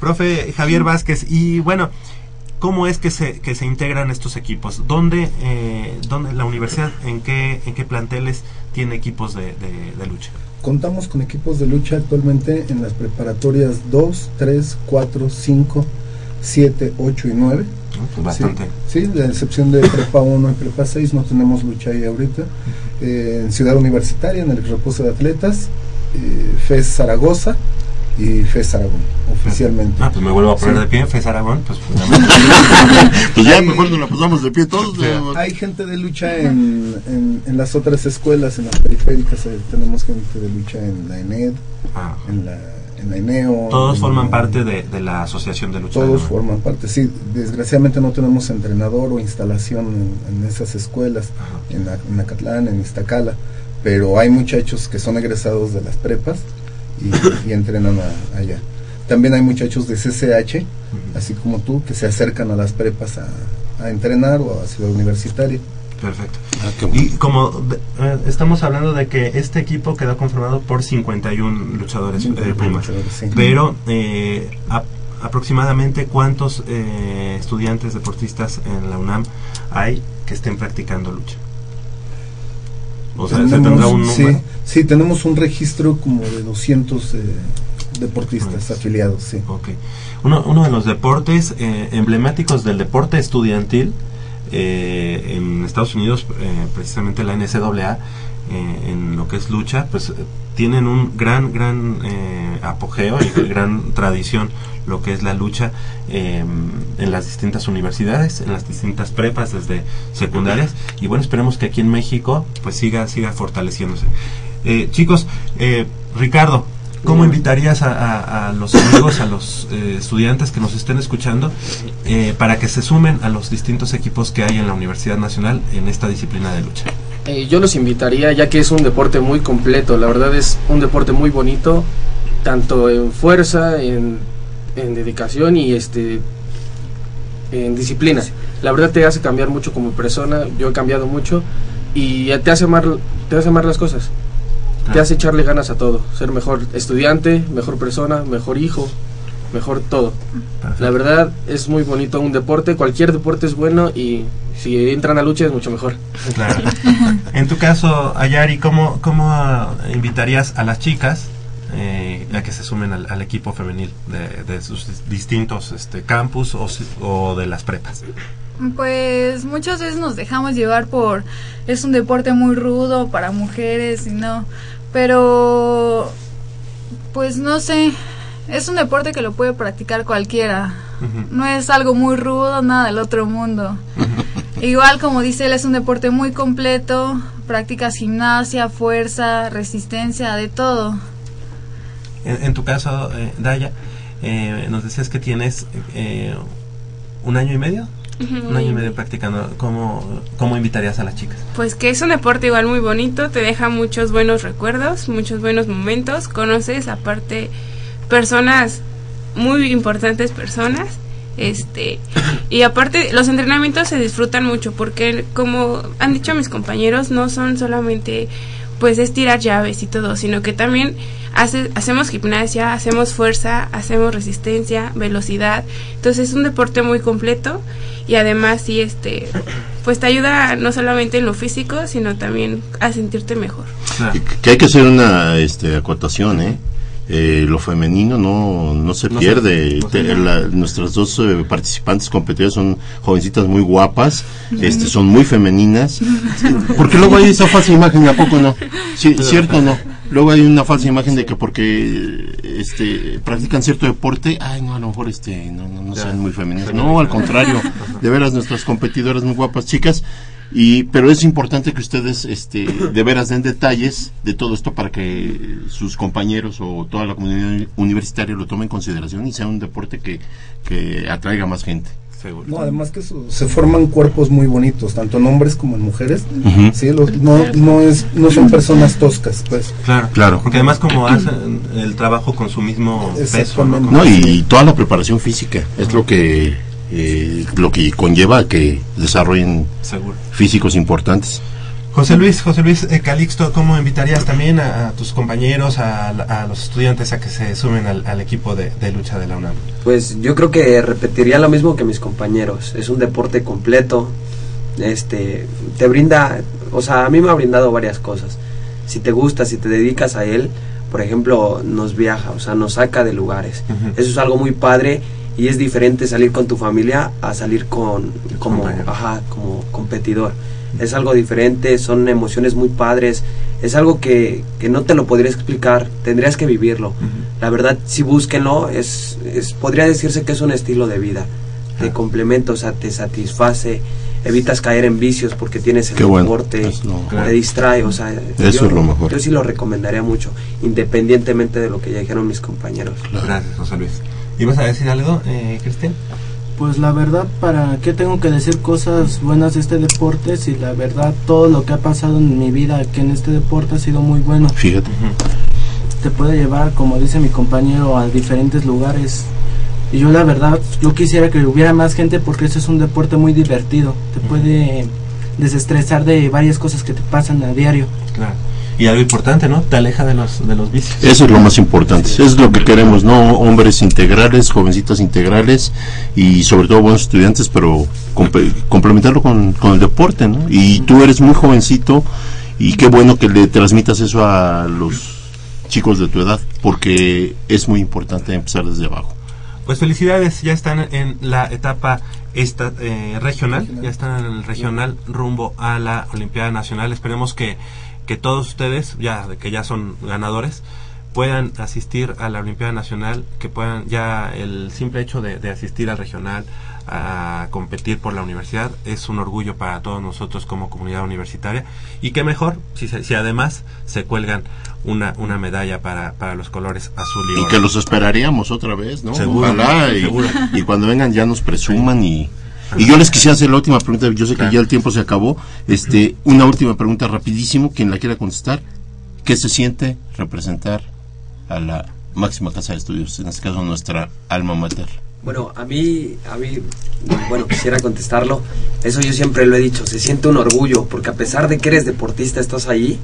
Profe Javier Vázquez, y bueno, ¿cómo es que se, que se integran estos equipos? ¿Dónde, eh, dónde la universidad, en qué, en qué planteles tiene equipos de, de- de lucha? Contamos con equipos de lucha actualmente en las preparatorias 2, 3, 4, 5, 7, 8 y 9. Pues bastante. Sí, sí, la excepción de Prepa 1 y Prepa 6 no tenemos lucha ahí ahorita. Eh, en Ciudad Universitaria, en el reposo de atletas, eh, FES Zaragoza y FES Aragón, oficialmente. Ah, pues me vuelvo a poner Sí. de pie, Fes Aragón, pues Pues ya mejor nos la pasamos de pie todos. de- Hay gente de lucha en, en, en las otras escuelas, en las periféricas, eh, tenemos gente de lucha en la ENED, en, la, en la ENEO. Ah. Todos en forman la- parte de, de la asociación de lucha. Todos ¿no? forman parte, sí. Desgraciadamente no tenemos entrenador o instalación en, en esas escuelas, en, la- en Acatlán, en Iztacala, pero hay muchachos que son egresados de las prepas y, y entrenan a- allá. También hay muchachos de CCH, así como tú, que se acercan a las prepas a, a entrenar o a Ciudad Universitaria. Perfecto. Y como de- eh, estamos hablando de que este equipo quedó conformado por 51 luchadores eh, 51 primas, luchadores, sí. pero eh, ap- aproximadamente cuántos eh, estudiantes deportistas en la UNAM hay que estén practicando lucha. O sea, se Tenemos- tendrá un sí, número. sí, tenemos un registro como de 200 eh, deportistas afiliados, sí. Ok. Uno, uno de los deportes eh, emblemáticos del deporte estudiantil eh, en Estados Unidos, precisamente la NCAA, eh, en lo que es lucha, pues eh, tienen un gran, gran eh, apogeo y gran tradición lo que es la lucha eh, en las distintas universidades, en las distintas prepas desde secundarias y bueno, esperemos que aquí en México pues siga, siga fortaleciéndose. Eh, chicos, eh, Ricardo, ¿Cómo invitarías a, a- a los amigos, a los eh, estudiantes que nos estén escuchando eh, para que se sumen a los distintos equipos que hay en la Universidad Nacional en esta disciplina de lucha? Eh, yo los invitaría ya que es un deporte muy completo, la verdad es un deporte muy bonito, tanto en fuerza, en, en dedicación y este en disciplina. La verdad te hace cambiar mucho como persona, yo he cambiado mucho y te hace amar, te hace amar las cosas. Te hace echarle ganas a todo, ser mejor estudiante, mejor persona, mejor hijo, mejor todo. La verdad es muy bonito un deporte, cualquier deporte es bueno y si entran a lucha es mucho mejor. Claro. En tu caso, Ayari, ¿cómo, cómo invitarías a las chicas eh, a que se sumen al, al equipo femenil de, de sus distintos este, campus o, si- o de las prepas? Pues muchas veces nos dejamos llevar por es un deporte muy rudo para mujeres y no, pero pues no sé, es un deporte que lo puede practicar cualquiera. No es algo muy rudo, nada del otro mundo. Igual como dice él, es un deporte muy completo, practicas gimnasia, fuerza, resistencia, de todo. En, en tu caso, eh, Daya, eh, nos decías que tienes eh, un año y medio. Un año y medio practicando. ¿Cómo, ¿Cómo invitarías a las chicas? Pues que es un deporte igual muy bonito, te deja muchos buenos recuerdos, muchos buenos momentos, conoces aparte personas muy importantes personas, este y aparte los entrenamientos se disfrutan mucho porque como han dicho mis compañeros no son solamente pues estirar llaves y todo, sino que también hace, hacemos gimnasia, hacemos fuerza, hacemos resistencia, velocidad, entonces es un deporte muy completo y además sí este pues te ayuda no solamente en lo físico, sino también a sentirte mejor. Que hay que hacer una este, acotación, ¿eh? Eh, lo femenino no, no se No pierde. se- no Te- se- la- nuestras dos eh, participantes competidoras son jovencitas muy guapas, este, son muy femeninas. Porque luego hay esa falsa imagen, ¿a poco no? Sí, ¿Cierto o no? Luego hay una falsa imagen de que porque este, practican cierto deporte, ay, no, a lo mejor este, no, no, no sean muy femeninas. No, al contrario, de veras nuestras competidoras muy guapas chicas. Y, pero es importante que ustedes este, de veras den detalles de todo esto para que sus compañeros o toda la comunidad universitaria lo tomen en consideración y sea un deporte que, que atraiga más gente. No, además que eso, se forman cuerpos muy bonitos, tanto en hombres como en mujeres. Sí, los- no, no, es, no son personas toscas, pues. Claro, Claro. Porque además como hacen el trabajo con su mismo peso, ¿no? No, y toda la preparación física es lo que eh, lo que conlleva que desarrollen Seguro. físicos importantes. José Luis, José Luis eh, Calixto, ¿cómo invitarías también a, a tus compañeros, a, a los estudiantes a que se sumen al, al equipo de, de lucha de la UNAM? Pues yo creo que repetiría lo mismo que mis compañeros. Es un deporte completo. Este, te brinda, o sea, a mí me ha brindado varias cosas. si te gusta, si te dedicas a él, por ejemplo, nos viaja, o sea, nos saca de lugares. Eso es algo muy padre y es diferente salir con tu familia a salir con como, ajá, como competidor. Es algo diferente, son emociones muy padres, es algo que, que no te lo podría explicar, tendrías que vivirlo. La verdad, si búsquenlo, es, es, podría decirse que es un estilo de vida, te complementa, o sea, te satisface, evitas caer en vicios porque tienes el bueno, deporte, es lo- te distrae, o sea, Eso es lo mejor. Yo sí lo recomendaría mucho, independientemente de lo que ya dijeron mis compañeros. Gracias, José Luis. ¿Ibas a decir algo, eh, Cristian? Pues la verdad, ¿para qué tengo que decir cosas buenas de este deporte si la verdad todo lo que ha pasado en mi vida aquí en este deporte ha sido muy bueno? Fíjate. Te puede llevar, como dice mi compañero, a diferentes lugares. Y yo la verdad, yo quisiera que hubiera más gente porque ese es un deporte muy divertido. Te puede desestresar de varias cosas que te pasan a diario. Claro. Y algo importante, ¿no? Te aleja de los, de los vicios. Eso es lo más importante, eso es lo que queremos, ¿no? Hombres integrales, jovencitas integrales y sobre todo buenos estudiantes, pero complementarlo con, con el deporte, ¿no? Y tú eres muy jovencito y qué bueno que le transmitas eso a los chicos de tu edad, porque es muy importante empezar desde abajo. Pues felicidades, ya están en la etapa esta, eh, regional, ya están en el regional rumbo a la Olimpiada Nacional. Esperemos que, que todos ustedes, ya que ya son ganadores, puedan asistir a la Olimpiada Nacional, que puedan ya el simple hecho de, de asistir al regional a competir por la universidad es un orgullo para todos nosotros como comunidad universitaria y qué mejor si, se- si además se cuelgan una, una medalla para, para los colores azul y, Y oro. que los esperaríamos otra vez, ¿no? Seguro, Ojalá y, seguro. y cuando vengan ya nos presuman y, y yo les quisiera hacer la última pregunta, yo sé que ya el tiempo se acabó, este, una última pregunta rapidísimo, quien la quiera contestar, ¿qué se siente representar a la máxima casa de estudios, en este caso nuestra alma mater? Bueno, a mí, a mí, bueno, quisiera contestarlo. Eso yo siempre lo he dicho, se siente un orgullo, porque a pesar de que eres deportista, estás ahí,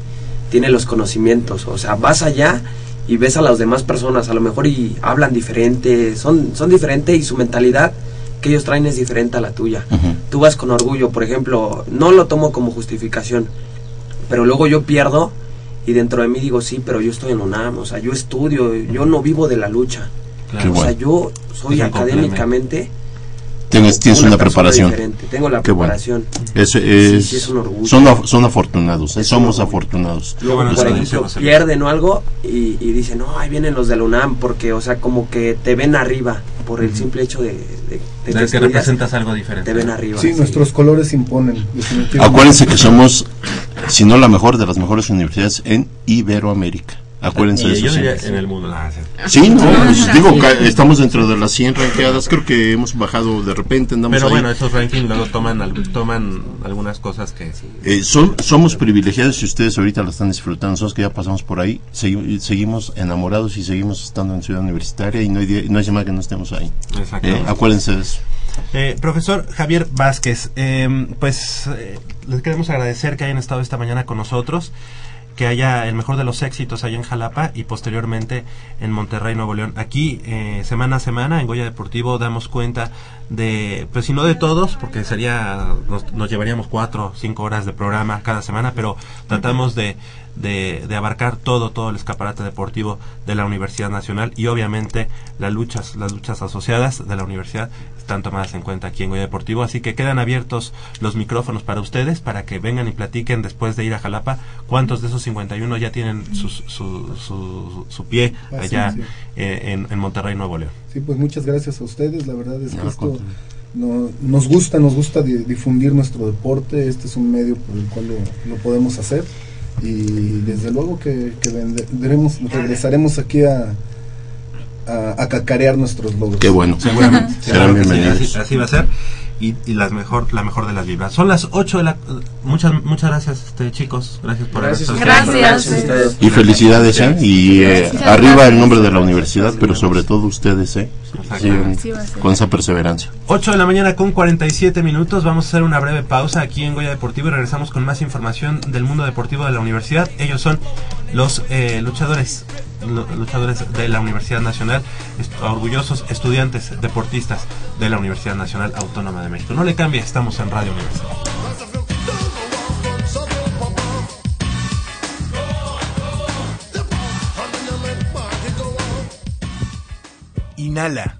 tienes los conocimientos. O sea, vas allá y ves a las demás personas, a lo mejor y hablan diferente, son, son diferentes y su mentalidad que ellos traen es diferente a la tuya. Tú vas con orgullo, por ejemplo, no lo tomo como justificación, pero luego yo pierdo y dentro de mí digo, sí, pero yo estoy en UNAM, o sea, yo estudio, yo no vivo de la lucha. Claro. O sea, yo soy académicamente Tienes, tienes una, preparación. diferente, Tengo la Qué bueno. preparación. Es, Sí, es- sí, es un orgullo. Son, af- son afortunados, ¿eh? somos afortunados. Luego, Los por que- ejemplo, pierden o algo y, y dicen, no, ahí vienen los de la UNAM, porque, o sea, como que te ven arriba por el simple hecho de, de, de De que representas algo diferente. Te ven arriba. Sí, nuestros colores imponen, definitivamente. Acuérdense que somos, si no la mejor, de las mejores universidades en Iberoamérica. Acuérdense de eso. siempre. en el mundo. Ah, sí. Sí, no, pues digo, ca- estamos dentro de las 100 ranqueadas, creo que hemos bajado de repente, andamos Pero ahí. bueno, esos rankings luego toman, al- toman algunas cosas que... Eh, son- somos privilegiados y ustedes ahorita lo están disfrutando. Nosotros que ya pasamos por ahí, segui- seguimos enamorados y seguimos estando en Ciudad Universitaria y no hay, no hay semana que no estemos ahí. Exactamente. Eh, acuérdense de eso. Eh, profesor Javier Vázquez, eh, pues eh, les queremos agradecer que hayan estado esta mañana con nosotros, que haya el mejor de los éxitos allá en Jalapa y posteriormente en Monterrey, Nuevo León. Aquí, eh, semana a semana, en Goya Deportivo, damos cuenta de, pues si no de todos, porque sería, nos, nos llevaríamos cuatro cinco horas de programa cada semana, pero tratamos de, de, de abarcar todo, todo el escaparate deportivo de la Universidad Nacional y obviamente las luchas, las luchas asociadas de la universidad están tomadas en cuenta aquí en Goya Deportivo, así que quedan abiertos los micrófonos para ustedes, para que vengan y platiquen después de ir a Jalapa, cuántos de esos 51 ya tienen sus- su, su, su pie allá eh, en, en Monterrey, Nuevo León. Sí, pues muchas gracias a ustedes. La verdad es que No, esto no- nos gusta, nos gusta di- difundir nuestro deporte. Este es un medio por el cual lo, lo podemos hacer. Y desde luego que, que vendremos, regresaremos aquí a, a, a cacarear nuestros logros. Qué bueno. Seguramente. Serán bienvenidos. así, así va a ser. Y, y las mejor, la mejor de las vibras. Son las 8 de la... Muchas, muchas gracias, este, chicos. Gracias por haber Gracias estado a aquí. ustedes. Gracias a ustedes. Y felicidades, ¿eh? Y eh, Gracias. arriba el nombre de la universidad, pero sobre todo ustedes, ¿eh? Sí con esa perseverancia. 8 de la mañana con 47 minutos. Vamos a hacer una breve pausa aquí en Goya Deportivo y regresamos con más información del mundo deportivo de la universidad. Ellos son los eh, luchadores, luchadores de la Universidad Nacional, orgullosos estudiantes deportistas de la Universidad Nacional Autónoma de México. No le cambie, estamos en Radio Universidad. Inhala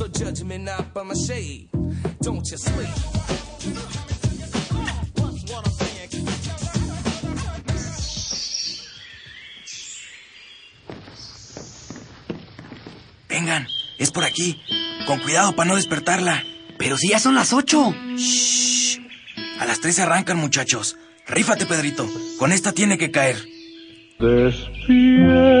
So judge me not by my shade. Don't you sleep. Vengan, es por aquí. Con cuidado para no despertarla. Pero si ya son las ocho. Shh. A las tres se arrancan, muchachos. Rífate, Pedrito. Con esta tiene que caer. Despierta,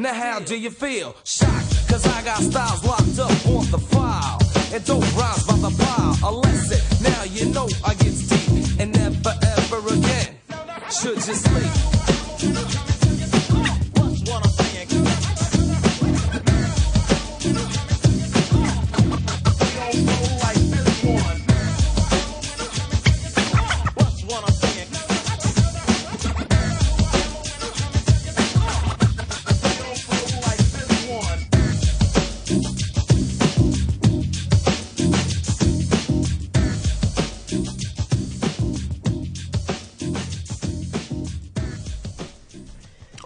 Now how do you feel? Shocked, cause I got styles locked up on the file. And don't rise by the pile. A lesson, now you know I get deep. And never ever again should you sleep.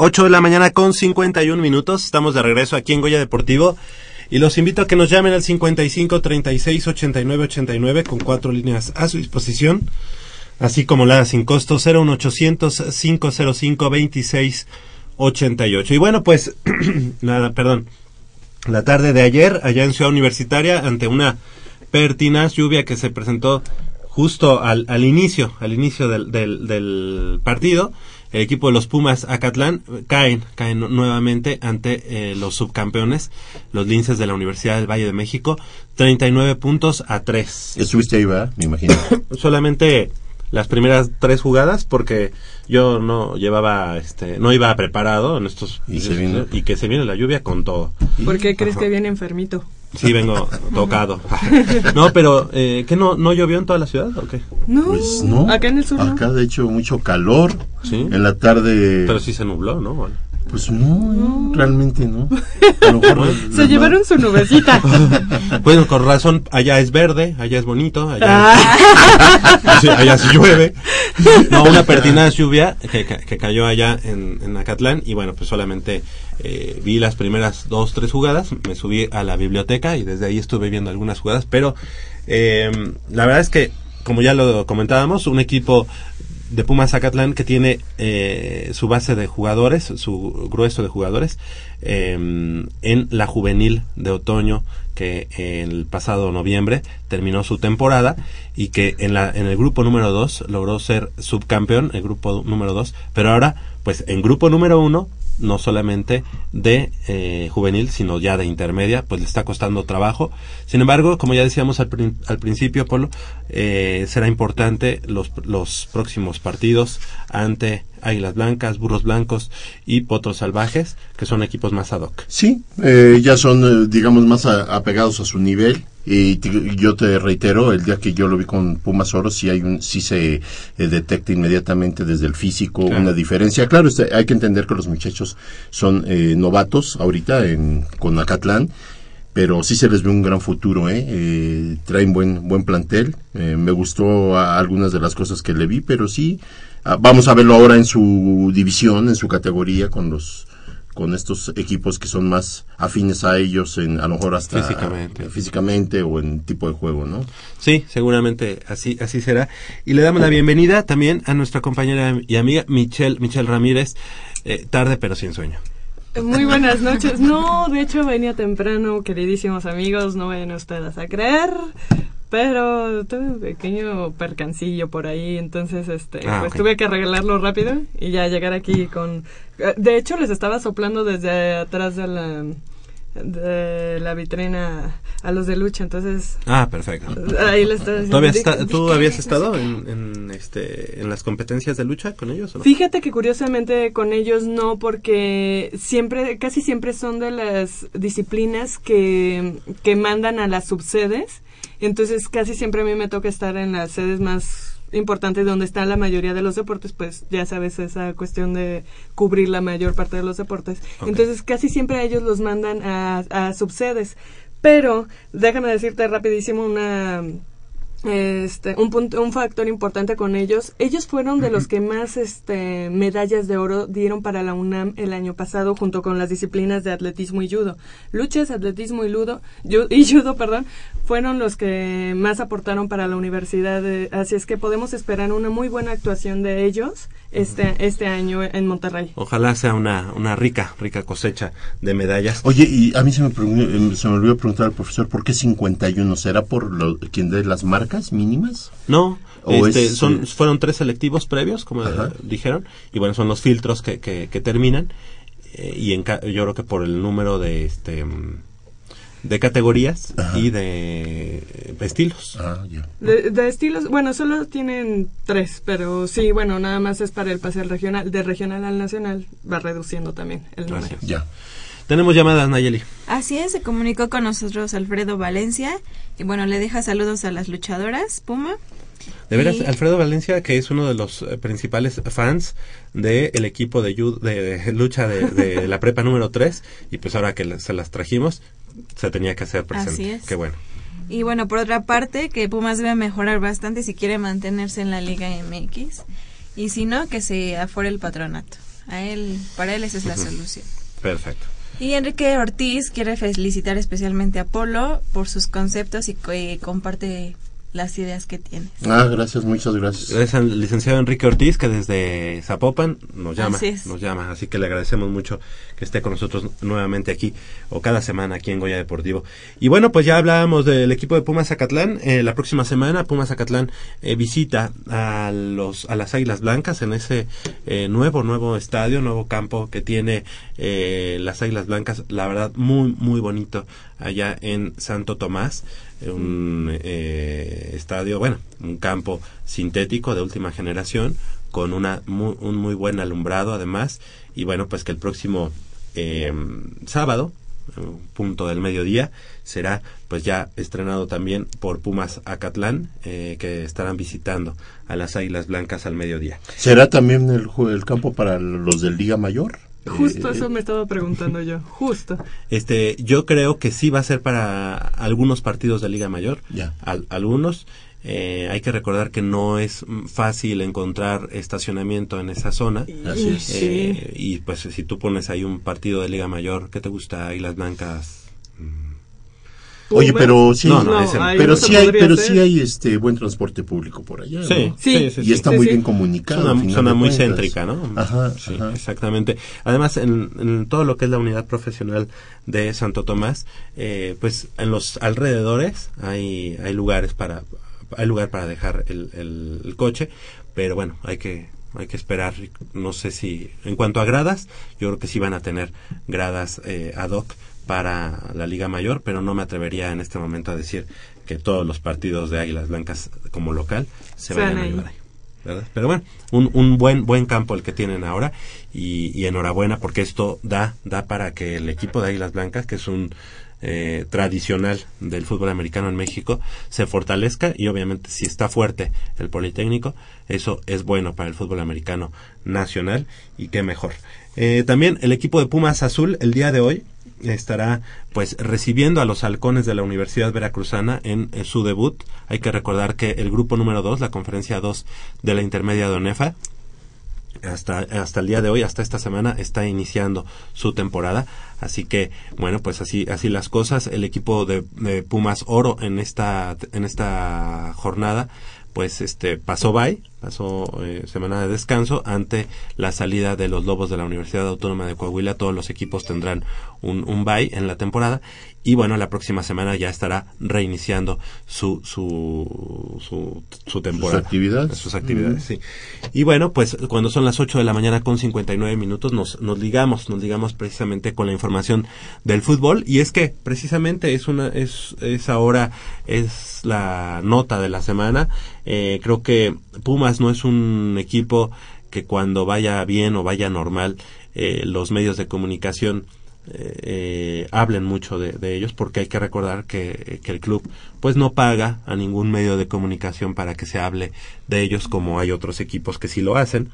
Ocho de la mañana con 51 minutos. Estamos de regreso aquí en Goya Deportivo. Y los invito a que nos llamen al 55 36 89 89 con cuatro líneas a su disposición. Así como la sin costo 01800 505 26 88. Y bueno, pues, nada, perdón. La tarde de ayer, allá en Ciudad Universitaria, ante una pertinaz lluvia que se presentó justo al, al inicio, al inicio del, del partido, el equipo de los Pumas Acatlán caen, caen nu- nuevamente ante eh, los subcampeones, los linces de la Universidad del Valle de México, 39 puntos a 3. Estuviste ahí, ¿verdad? Me imagino. Solamente las primeras tres jugadas porque yo no llevaba, este, no iba preparado en estos Y se vino. y que se viene la lluvia con todo. ¿Por qué crees Ajá. que viene enfermito? Sí, vengo tocado. No, pero eh, ¿qué no, no llovió en toda la ciudad o qué? No, Pues no. acá en el sur no. Acá de hecho mucho calor. Sí. En la tarde. Pero sí se nubló, ¿no? Pues no, no, realmente no. A lo mejor Se llevaron su nubecita. Bueno, con razón, allá es verde, allá es bonito, allá, Ah. Sí, allá sí llueve. No, una pertinaz lluvia que, que- que cayó allá en, en Acatlán y bueno, pues solamente eh, vi las primeras dos, tres jugadas, me subí a la biblioteca y desde ahí estuve viendo algunas jugadas, pero eh, la verdad es que, como ya lo comentábamos, un equipo de Pumas Acatlán que tiene eh, su base de jugadores, su grueso de jugadores, eh, en la juvenil de otoño que el pasado noviembre terminó su temporada y que en, la, en el grupo número 2 logró ser subcampeón, el grupo número 2, pero ahora pues en grupo número 1 no solamente de eh, juvenil, sino ya de intermedia, pues le está costando trabajo. Sin embargo, como ya decíamos al, prin- al principio, Polo, eh, será importante los, los próximos partidos ante Águilas Blancas, Burros Blancos y Potros Salvajes, que son equipos más ad hoc. Sí, eh, ya son, eh, digamos, más a- apegados a su nivel. Y te- yo te reitero, el día que yo lo vi con Pumas Oro, sí, hay un, sí se eh, detecta inmediatamente desde el físico Claro. una diferencia. Claro, este, hay que entender que los muchachos son eh, novatos ahorita en, con Acatlán, pero sí se les ve un gran futuro, ¿eh? Eh, traen buen, buen plantel. Eh, me gustó a- algunas de las cosas que le vi, pero sí, ah, vamos a verlo ahora en su división, en su categoría, con los con estos equipos que son más afines a ellos en a lo mejor hasta Físicamente. físicamente o en tipo de juego, ¿no? Sí, seguramente así así será. Y le damos la bienvenida también a nuestra compañera y amiga Michelle Michelle Ramírez, eh, tarde pero sin sueño. Muy buenas noches. No, de hecho venía temprano, queridísimos amigos, no vayan ustedes a creer. Pero tuve un pequeño percancillo por ahí, entonces este, Ah, pues tuve que arreglarlo rápido y ya llegar aquí con... eh, De hecho, les estaba soplando desde atrás de la, de la vitrina a los de lucha, entonces... Ah, perfecto. Ahí le estaba diciendo, ¿Tú, habías, "Di- esta- di tú que habías no sé estado en, en, este, en las competencias de lucha con ellos o no? Fíjate que curiosamente con ellos no, porque siempre, casi siempre son de las disciplinas que, que mandan a las subsedes. Entonces casi siempre a mí me toca estar en las sedes más importantes donde está la mayoría de los deportes, pues ya sabes esa cuestión de cubrir la mayor parte de los deportes. Entonces casi siempre a ellos los mandan a, a subsedes. Pero déjame decirte rapidísimo una este un punto, un factor importante con ellos. Ellos fueron de los que más este medallas de oro dieron para la UNAM el año pasado junto con las disciplinas de atletismo y judo. Luchas atletismo y ludo y judo perdón fueron los que más aportaron para la universidad de- así es que podemos esperar una muy buena actuación de ellos este este año en Monterrey Ojalá sea una, una rica, rica cosecha de medallas. Oye, y a mí se me, eh, se me olvidó preguntar al profesor, ¿por qué 51? ¿Será por lo, quien dé las marcas mínimas? No, ¿O este, es, son, eh, fueron tres selectivos previos, como dijeron, y bueno, son los filtros que, que, que terminan, eh, y en ca- yo creo que por el número de este mm, de categorías y de estilos. De, de estilos, bueno, solo tienen tres, pero sí, bueno, nada más es para el pase al regional, de regional al nacional, va reduciendo también el número. Ya. Tenemos llamadas, Nayeli. Así es, se comunicó con nosotros Alfredo Valencia y bueno, le deja saludos a las luchadoras, Puma. De veras, Y- Alfredo Valencia, que es uno de los eh, principales fans del equipo de, yu- de, de lucha de, de la prepa número 3, y pues ahora que se las trajimos, se tenía que hacer presente. Así es. Qué bueno. Y bueno, por otra parte, que Pumas debe mejorar bastante si quiere mantenerse en la Liga MX. Y si no, que se afore el patronato. A él, para él esa es la solución. Perfecto. Y Enrique Ortiz quiere felicitar especialmente a Polo por sus conceptos y que comparte las ideas que tiene. Ah, gracias, muchas gracias. Gracias al licenciado Enrique Ortiz, que desde Zapopan nos llama, Así es. nos llama, así que le agradecemos mucho que esté con nosotros nuevamente aquí, o cada semana aquí en Goya Deportivo. Y bueno, pues ya hablábamos del equipo de Pumas Zacatlán, eh, la próxima semana Pumas Zacatlán eh, visita a los, a las Águilas Blancas en ese eh, nuevo, nuevo estadio, nuevo campo que tiene eh, las Águilas Blancas, la verdad muy, muy bonito allá en Santo Tomás, un eh, estadio, bueno, un campo sintético de última generación con una un muy buen alumbrado además y bueno pues que el próximo eh, sábado eh, punto del mediodía será pues ya estrenado también por Pumas Acatlán eh, que estarán visitando a las Águilas Blancas al mediodía ¿Será también el, el campo para los de Liga Mayor? Justo Eh, eso me estaba preguntando yo, justo. Este, yo creo que sí va a ser para algunos partidos de Liga Mayor. Ya. Al- algunos. Eh, hay que recordar que no es mm, fácil encontrar estacionamiento en esa zona. Así es. Eh, y pues si tú pones ahí un partido de Liga Mayor, ¿qué te gusta? Águilas Blancas. Oye, pero sí, No, no, ese no. pero sí hay, pero sí hay este buen transporte público por allá. Sí, ¿no? sí, sí, y está sí, muy sí. bien comunicado. Final zona muy cuentas. céntrica, ¿no? Ajá, Sí, ajá. exactamente. Además, en, en todo lo que es la unidad profesional de Santo Tomás, eh, pues en los alrededores hay, hay lugares para hay lugar para dejar el, el- el coche, pero bueno, hay que hay que esperar, no sé si, en cuanto a gradas, yo creo que sí van a tener gradas eh, ad hoc para la Liga Mayor, pero no me atrevería en este momento a decir que todos los partidos de Águilas Blancas como local se vayan a llevar ahí. ¿verdad? Pero bueno, un, un buen buen campo el que tienen ahora y, y enhorabuena porque esto da da para que el equipo de Águilas Blancas, que es un eh, tradicional del fútbol americano en México, se fortalezca y obviamente si está fuerte el Politécnico, eso es bueno para el fútbol americano nacional y qué mejor. Eh, también el equipo de Pumas Azul el día de hoy estará pues recibiendo a los halcones de la Universidad Veracruzana en, su debut. Hay que recordar que el grupo número 2, la conferencia 2 de la intermedia de ONEFA, hasta, hasta el día de hoy, hasta esta semana, está iniciando su temporada. Así que, bueno, pues así, así las cosas. El equipo de, de Pumas Oro en esta, en esta jornada, pues este, pasó bye, pasó eh, semana de descanso ante la salida de los Lobos de la Universidad Autónoma de Coahuila. Todos los equipos tendrán un, un bye en la temporada. Y bueno, la próxima semana ya estará reiniciando su, su, su, su temporada. Sus actividades. Sus actividades, sí. Y bueno, pues cuando son las 8 de la mañana con 59 minutos nos, nos ligamos, nos ligamos precisamente con la información del fútbol y es que precisamente es una, es, es ahora, es la nota de la semana. Eh, creo que Pumas no es un equipo que cuando vaya bien o vaya normal, eh, los medios de comunicación eh, eh, hablen mucho de, de ellos porque hay que recordar que, que el club pues no paga a ningún medio de comunicación para que se hable de ellos como hay otros equipos que sí lo hacen.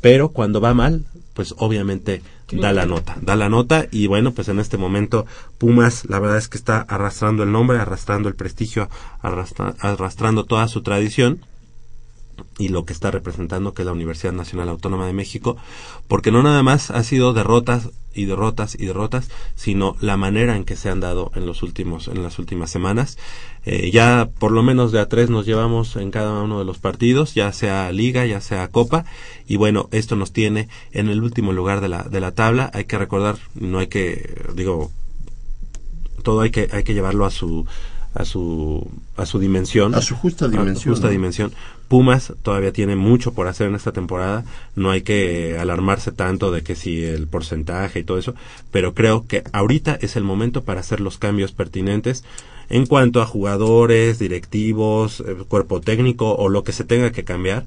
Pero cuando va mal pues obviamente da la nota da la nota. Y bueno pues en este momento Pumas la verdad es que está arrastrando el nombre arrastrando el prestigio arrastra- arrastrando toda su tradición y lo que está representando que es la Universidad Nacional Autónoma de México, porque no nada más ha sido derrotas y derrotas y derrotas, sino la manera en que se han dado en los últimos en las últimas semanas. Eh, ya por lo menos de a tres nos llevamos en cada uno de los partidos, ya sea liga, ya sea copa, y bueno, esto nos tiene en el último lugar de la de la tabla. Hay que recordar, no hay que digo todo hay que hay que llevarlo a su a su a su dimensión A su justa dimensión, justa ¿no? dimensión Pumas todavía tiene mucho por hacer en esta temporada no hay que alarmarse tanto de que si el porcentaje y todo eso pero creo que ahorita es el momento para hacer los cambios pertinentes en cuanto a jugadores directivos eh, cuerpo técnico o lo que se tenga que cambiar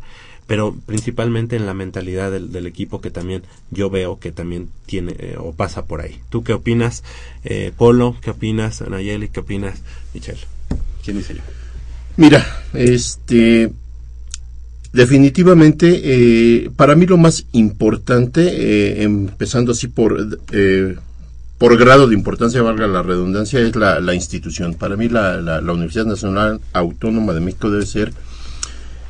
pero principalmente en la mentalidad del, del equipo que también yo veo que también tiene eh, o pasa por ahí. ¿Tú qué opinas, eh, Polo? ¿Qué opinas, Nayeli? ¿Qué opinas, Michelle? ¿Quién dice yo? Mira, este, definitivamente, eh, para mí lo más importante, eh, empezando así por, eh, por grado de importancia, valga la redundancia, es la, la institución. Para mí la, la, Universidad Nacional Autónoma de México debe ser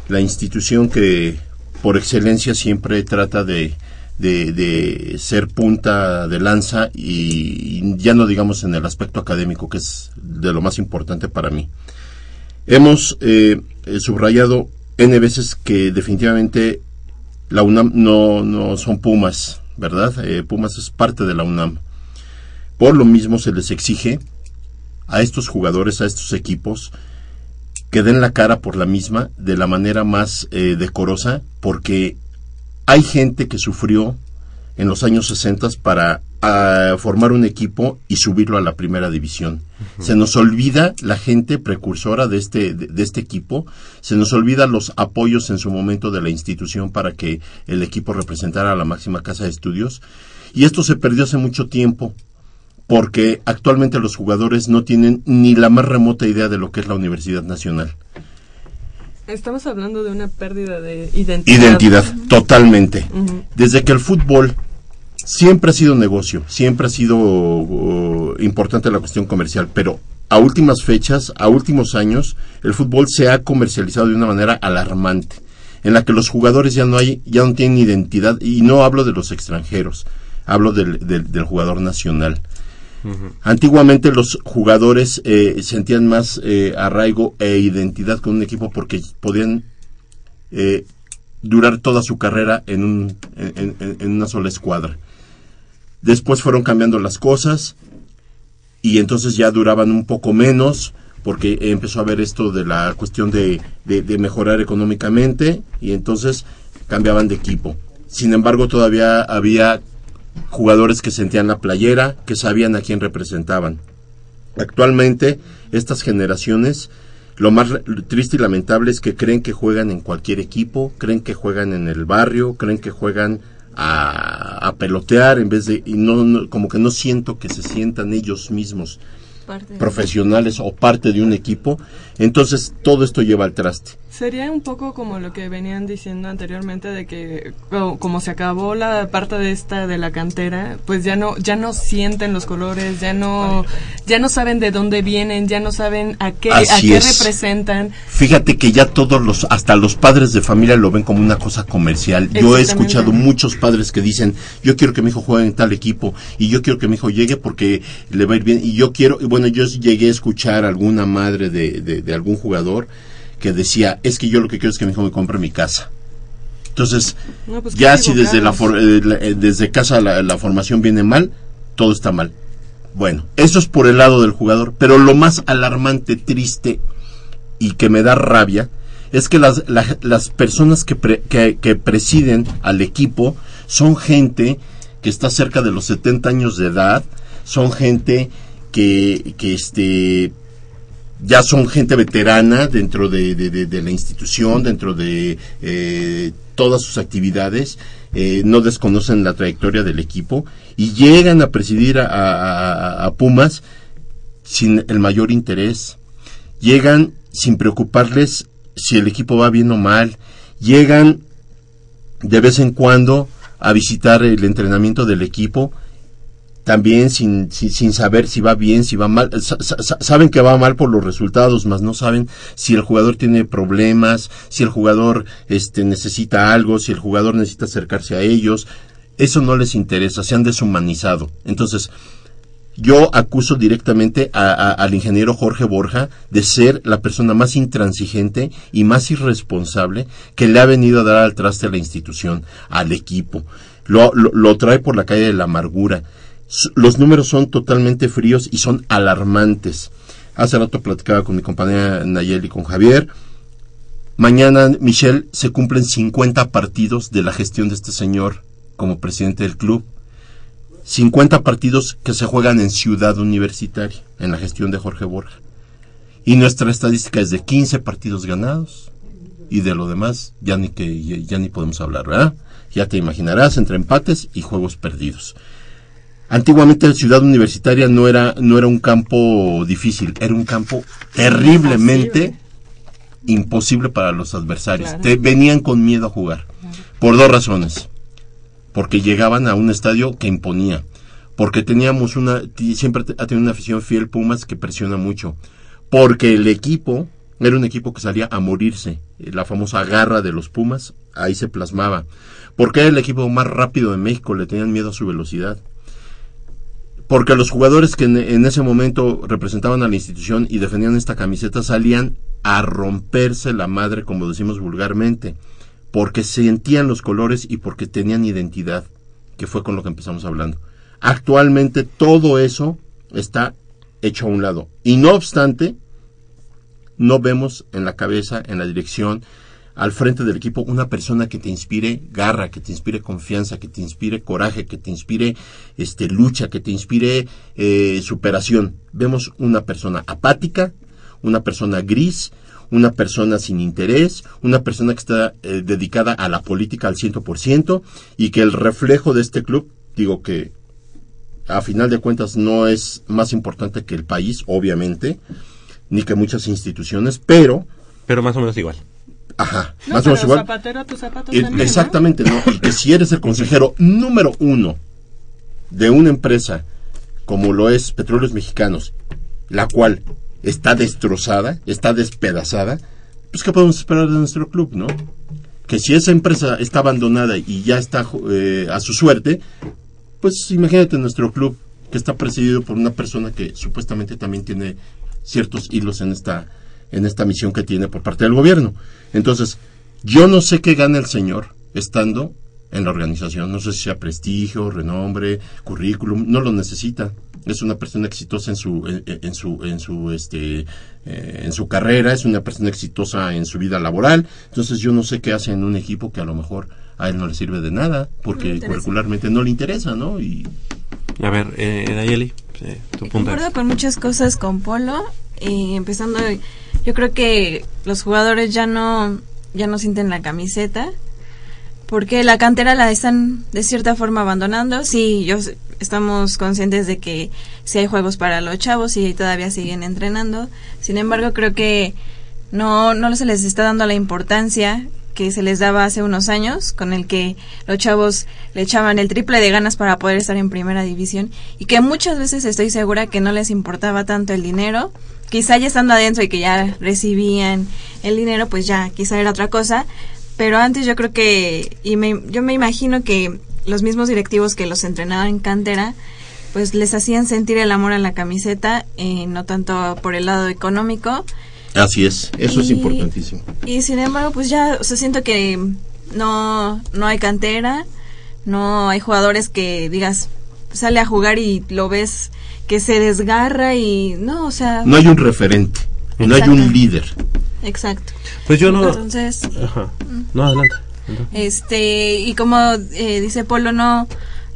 la institución que por excelencia siempre trata de, de, ser punta de lanza y, ya no digamos en el aspecto académico, que es de lo más importante para mí. Hemos subrayado N veces que definitivamente la UNAM no, no son Pumas, ¿verdad? Eh, Pumas es parte de la UNAM. Por lo mismo se les exige a estos jugadores, a estos equipos, que den la cara por la misma de la manera más eh, decorosa, porque hay gente que sufrió en los años 60 para ah, formar un equipo y subirlo a la primera división. Se nos olvida la gente precursora de este, de, de este equipo, se nos olvida los apoyos en su momento de la institución para que el equipo representara a la máxima casa de estudios. Y esto se perdió hace mucho tiempo porque actualmente los jugadores no tienen ni la más remota idea de lo que es la Universidad Nacional. Estamos hablando de una pérdida de identidad. Identidad, totalmente. Desde que el fútbol siempre ha sido negocio, siempre ha sido uh, importante la cuestión comercial, pero a últimas fechas, a últimos años, el fútbol se ha comercializado de una manera alarmante, en la que los jugadores ya no hay, ya no tienen identidad, y no hablo de los extranjeros, hablo del, del, del jugador nacional. Antiguamente los jugadores eh, sentían más eh, arraigo e identidad con un equipo porque podían eh, durar toda su carrera en, un, en, en- en una sola escuadra. Después fueron cambiando las cosas y entonces ya duraban un poco menos porque empezó a haber esto de la cuestión de, de- de mejorar económicamente y entonces cambiaban de equipo. Sin embargo, todavía había jugadores que sentían la playera, que sabían a quién representaban. Actualmente, estas generaciones, lo más triste y lamentable es que creen que juegan en cualquier equipo, creen que juegan en el barrio, creen que juegan a, a pelotear en vez de, y no, no- como que no siento que se sientan ellos mismos Parte profesionales o parte de un equipo, entonces todo esto lleva al traste. Sería un poco como lo que venían diciendo anteriormente de que co- como se acabó la parte de esta de la cantera, pues ya no ya no sienten los colores, ya no ya no saben de dónde vienen, ya no saben a qué a qué es. representan. Fíjate que ya todos los, hasta los padres de familia lo ven como una cosa comercial. Yo he escuchado muchos padres que dicen, yo quiero que mi hijo juegue en tal equipo y yo quiero que mi hijo llegue porque le va a ir bien. Y yo quiero, y bueno, yo llegué a escuchar a alguna madre de, de, de algún jugador que decía, es que yo lo que quiero es que mi hijo me compre mi casa. Entonces, No, pues, ya si desde la, for- eh, eh, desde casa la, la formación viene mal, todo está mal. Bueno, eso es por el lado del jugador, pero lo más alarmante, triste y que me da rabia es que las, la- las personas que, pre- que, que presiden al equipo son gente que está cerca de los 70 años de edad, son gente que, que este ya son gente veterana dentro de, la institución, dentro de eh, todas sus actividades, eh, no desconocen la trayectoria del equipo y llegan a presidir a- a Pumas sin el mayor interés, llegan sin preocuparles si el equipo va bien o mal, llegan de vez en cuando a visitar el entrenamiento del equipo también sin, sin, saber si va bien, si va mal. Sa- sa- sa- saben que va mal por los resultados, mas no saben si el jugador tiene problemas, si el jugador este, necesita algo, si el jugador necesita acercarse a ellos. Eso no les interesa, se han deshumanizado. Entonces, yo acuso directamente a- al ingeniero Jorge Borja de ser la persona más intransigente y más irresponsable que le ha venido a dar al traste a la institución, al equipo. Lo, lo- lo trae por la calle de la amargura. Los números son totalmente fríos y son alarmantes. Hace rato platicaba con mi compañera Nayeli y con Javier. Mañana, Michelle, se cumplen 50 partidos de la gestión de este señor como presidente del club. 50 partidos que se juegan en Ciudad Universitaria, en la gestión de Jorge Borja. Y nuestra estadística es de 15 partidos ganados y de lo demás ya ni que ya, ya ni podemos hablar, ¿verdad? Ya te imaginarás entre empates y juegos perdidos. Antiguamente Ciudad Universitaria no era no era un campo difícil, era un campo terriblemente imposible. para los adversarios. Claro. Te venían con miedo a jugar por dos razones. Porque llegaban a un estadio que imponía, porque teníamos una, siempre ha tenido una afición fiel Pumas que presiona mucho, porque el equipo era un equipo que salía a morirse, eh, la famosa garra de los Pumas, ahí se plasmaba, porque era el equipo más rápido de México, le tenían miedo a su velocidad, porque los jugadores que en, en ese momento representaban a la institución y defendían esta camiseta salían a romperse la madre, como decimos vulgarmente, porque sentían los colores y porque tenían identidad, que fue con lo que empezamos hablando. Actualmente todo eso está hecho a un lado. Y no obstante, no vemos en la cabeza, en la dirección, al frente del equipo, una persona que te inspire garra, que te inspire confianza, que te inspire coraje, que te inspire este, lucha, que te inspire eh, superación. Vemos una persona apática, una persona gris, una persona sin interés, una persona que está eh, dedicada a la política al 100% y que el reflejo de este club, digo que a final de cuentas no es más importante que el país, obviamente, ni que muchas instituciones, pero... Pero más o menos igual. Ajá, No, más o menos igual. zapatero a tus zapatos Eh, también, ¿no? Exactamente, ¿no? Y que si eres el consejero número uno de una empresa como lo es Petróleos Mexicanos, la cual está destrozada, está despedazada, pues ¿qué podemos esperar de nuestro club, no? Que si esa empresa está abandonada y ya está eh, a su suerte, pues imagínate nuestro club que está presidido por una persona que supuestamente también tiene ciertos hilos en esta en esta misión que tiene por parte del gobierno. Entonces, yo no sé qué gana el señor estando en la organización. No sé si sea prestigio, renombre, currículum, no lo necesita. Es una persona exitosa en su, en, en su, en su, este, eh, en su carrera, es una persona exitosa en su vida laboral. Entonces yo no sé qué hace en un equipo que a lo mejor a él no le sirve de nada, porque interesa. curricularmente no le interesa, ¿no? Y A ver, eh, Nayeli, eh, tu punto. Concuerdo con muchas cosas con Polo, eh, empezando, yo creo que los jugadores ya no, ya no sienten la camiseta, porque la cantera la están de cierta forma abandonando. Sí, yo estamos conscientes de que sí hay juegos para los chavos y todavía siguen entrenando. Sin embargo, creo que no, no se les está dando la importancia que se les daba hace unos años, con el que los chavos le echaban el triple de ganas para poder estar en primera división y que muchas veces estoy segura que no les importaba tanto el dinero, quizá ya estando adentro y que ya recibían el dinero, pues ya quizá era otra cosa, pero antes yo creo que, y me, yo me imagino que los mismos directivos que los entrenaban en cantera, pues les hacían sentir el amor a la camiseta, eh, no tanto por el lado económico, así es, eso es importantísimo. y sin embargo, pues ya, o sea, siento que no, no hay cantera, no hay jugadores que digas, sale a jugar y lo ves que se desgarra y no, o sea, No hay un referente, no hay un líder. exacto. Pues yo no. Entonces, Ajá. No, adelante. este, y como eh, dice Polo, no,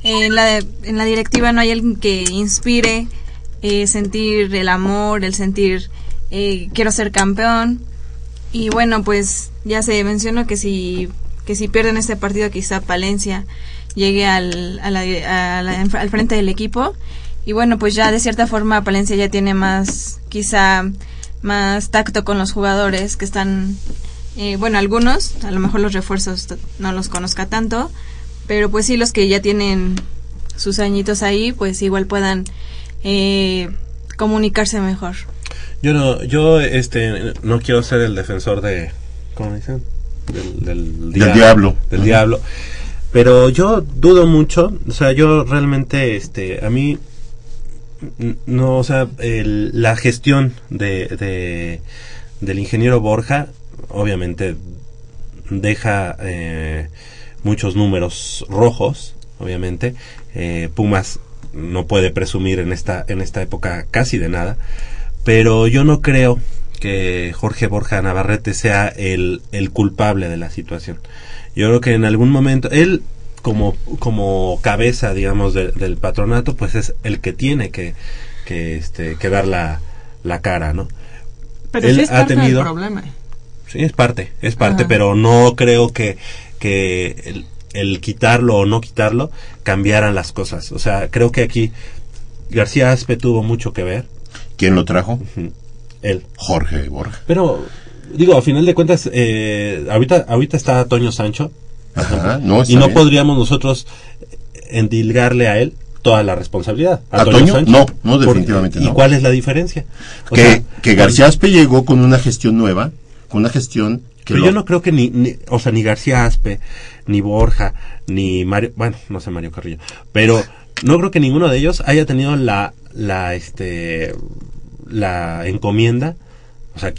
eh, en, la, en la directiva no hay alguien que inspire eh, sentir el amor, el sentir eh, quiero ser campeón. Y bueno, pues ya se mencionó que si, que si pierden este partido quizá Palencia llegue al, a la- a la- al frente del equipo. Y bueno, pues ya de cierta forma Palencia ya tiene más, quizá más tacto con los jugadores que están, eh, bueno, algunos, a lo mejor los refuerzos no los conozca tanto, pero pues sí los que ya tienen sus añitos ahí, pues igual puedan eh, comunicarse mejor. Yo no, yo este no quiero ser el defensor de ¿cómo dicen? Del, del, Del diablo. Del diablo. Pero yo dudo mucho, o sea, yo realmente este a mí no, o sea, el- la gestión de, de del ingeniero Borja obviamente deja eh, muchos números rojos, obviamente. Eh, Pumas no puede presumir en esta en esta época casi de nada, pero yo no creo que Jorge Borja Navarrete sea el, el culpable de la situación. Yo creo que en algún momento él como como cabeza digamos de- del patronato pues es el que tiene que que este que dar la, la cara, ¿no? Pero Él sí es ha parte tenido- del problema. Sí, es parte, es parte, Ajá. pero no creo que, que el, el quitarlo o no quitarlo cambiaran las cosas. O sea, creo que aquí García Aspe tuvo mucho que ver. ¿Quién lo trajo? Él. Jorge Borja. Pero, digo, a final de cuentas, eh, ahorita, ahorita está Toño Sancho. Ajá, no, y no bien. podríamos nosotros endilgarle a él toda la responsabilidad. ¿A Toño? No, no, definitivamente ¿Y no. cuál es la diferencia? O que, sea, que García Aspe llegó con una gestión nueva, con una gestión que Pero lo- yo no creo que ni, ni- o sea, ni García Aspe, ni Borja, ni Mario, bueno, no sé Mario Carrillo, pero no creo que ninguno de ellos haya tenido la, la, este, la encomienda, o sea,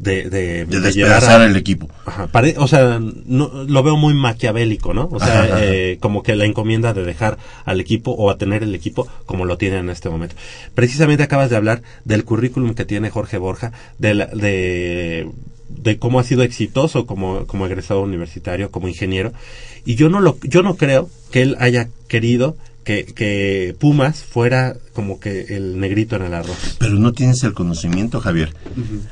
de, de, De despedazar al equipo. Ajá, pare- o sea, no, lo veo muy maquiavélico, ¿no? O sea, Ajá, ajá. eh, como que la encomienda de dejar al equipo o a tener el equipo como lo tiene en este momento. Precisamente acabas de hablar del currículum que tiene Jorge Borja, de, la- de, de cómo ha sido exitoso como, como egresado universitario, como ingeniero, y yo no lo, yo no creo que él haya querido que, que Pumas fuera como que el negrito en el arroz. Pero no tienes el conocimiento, Javier.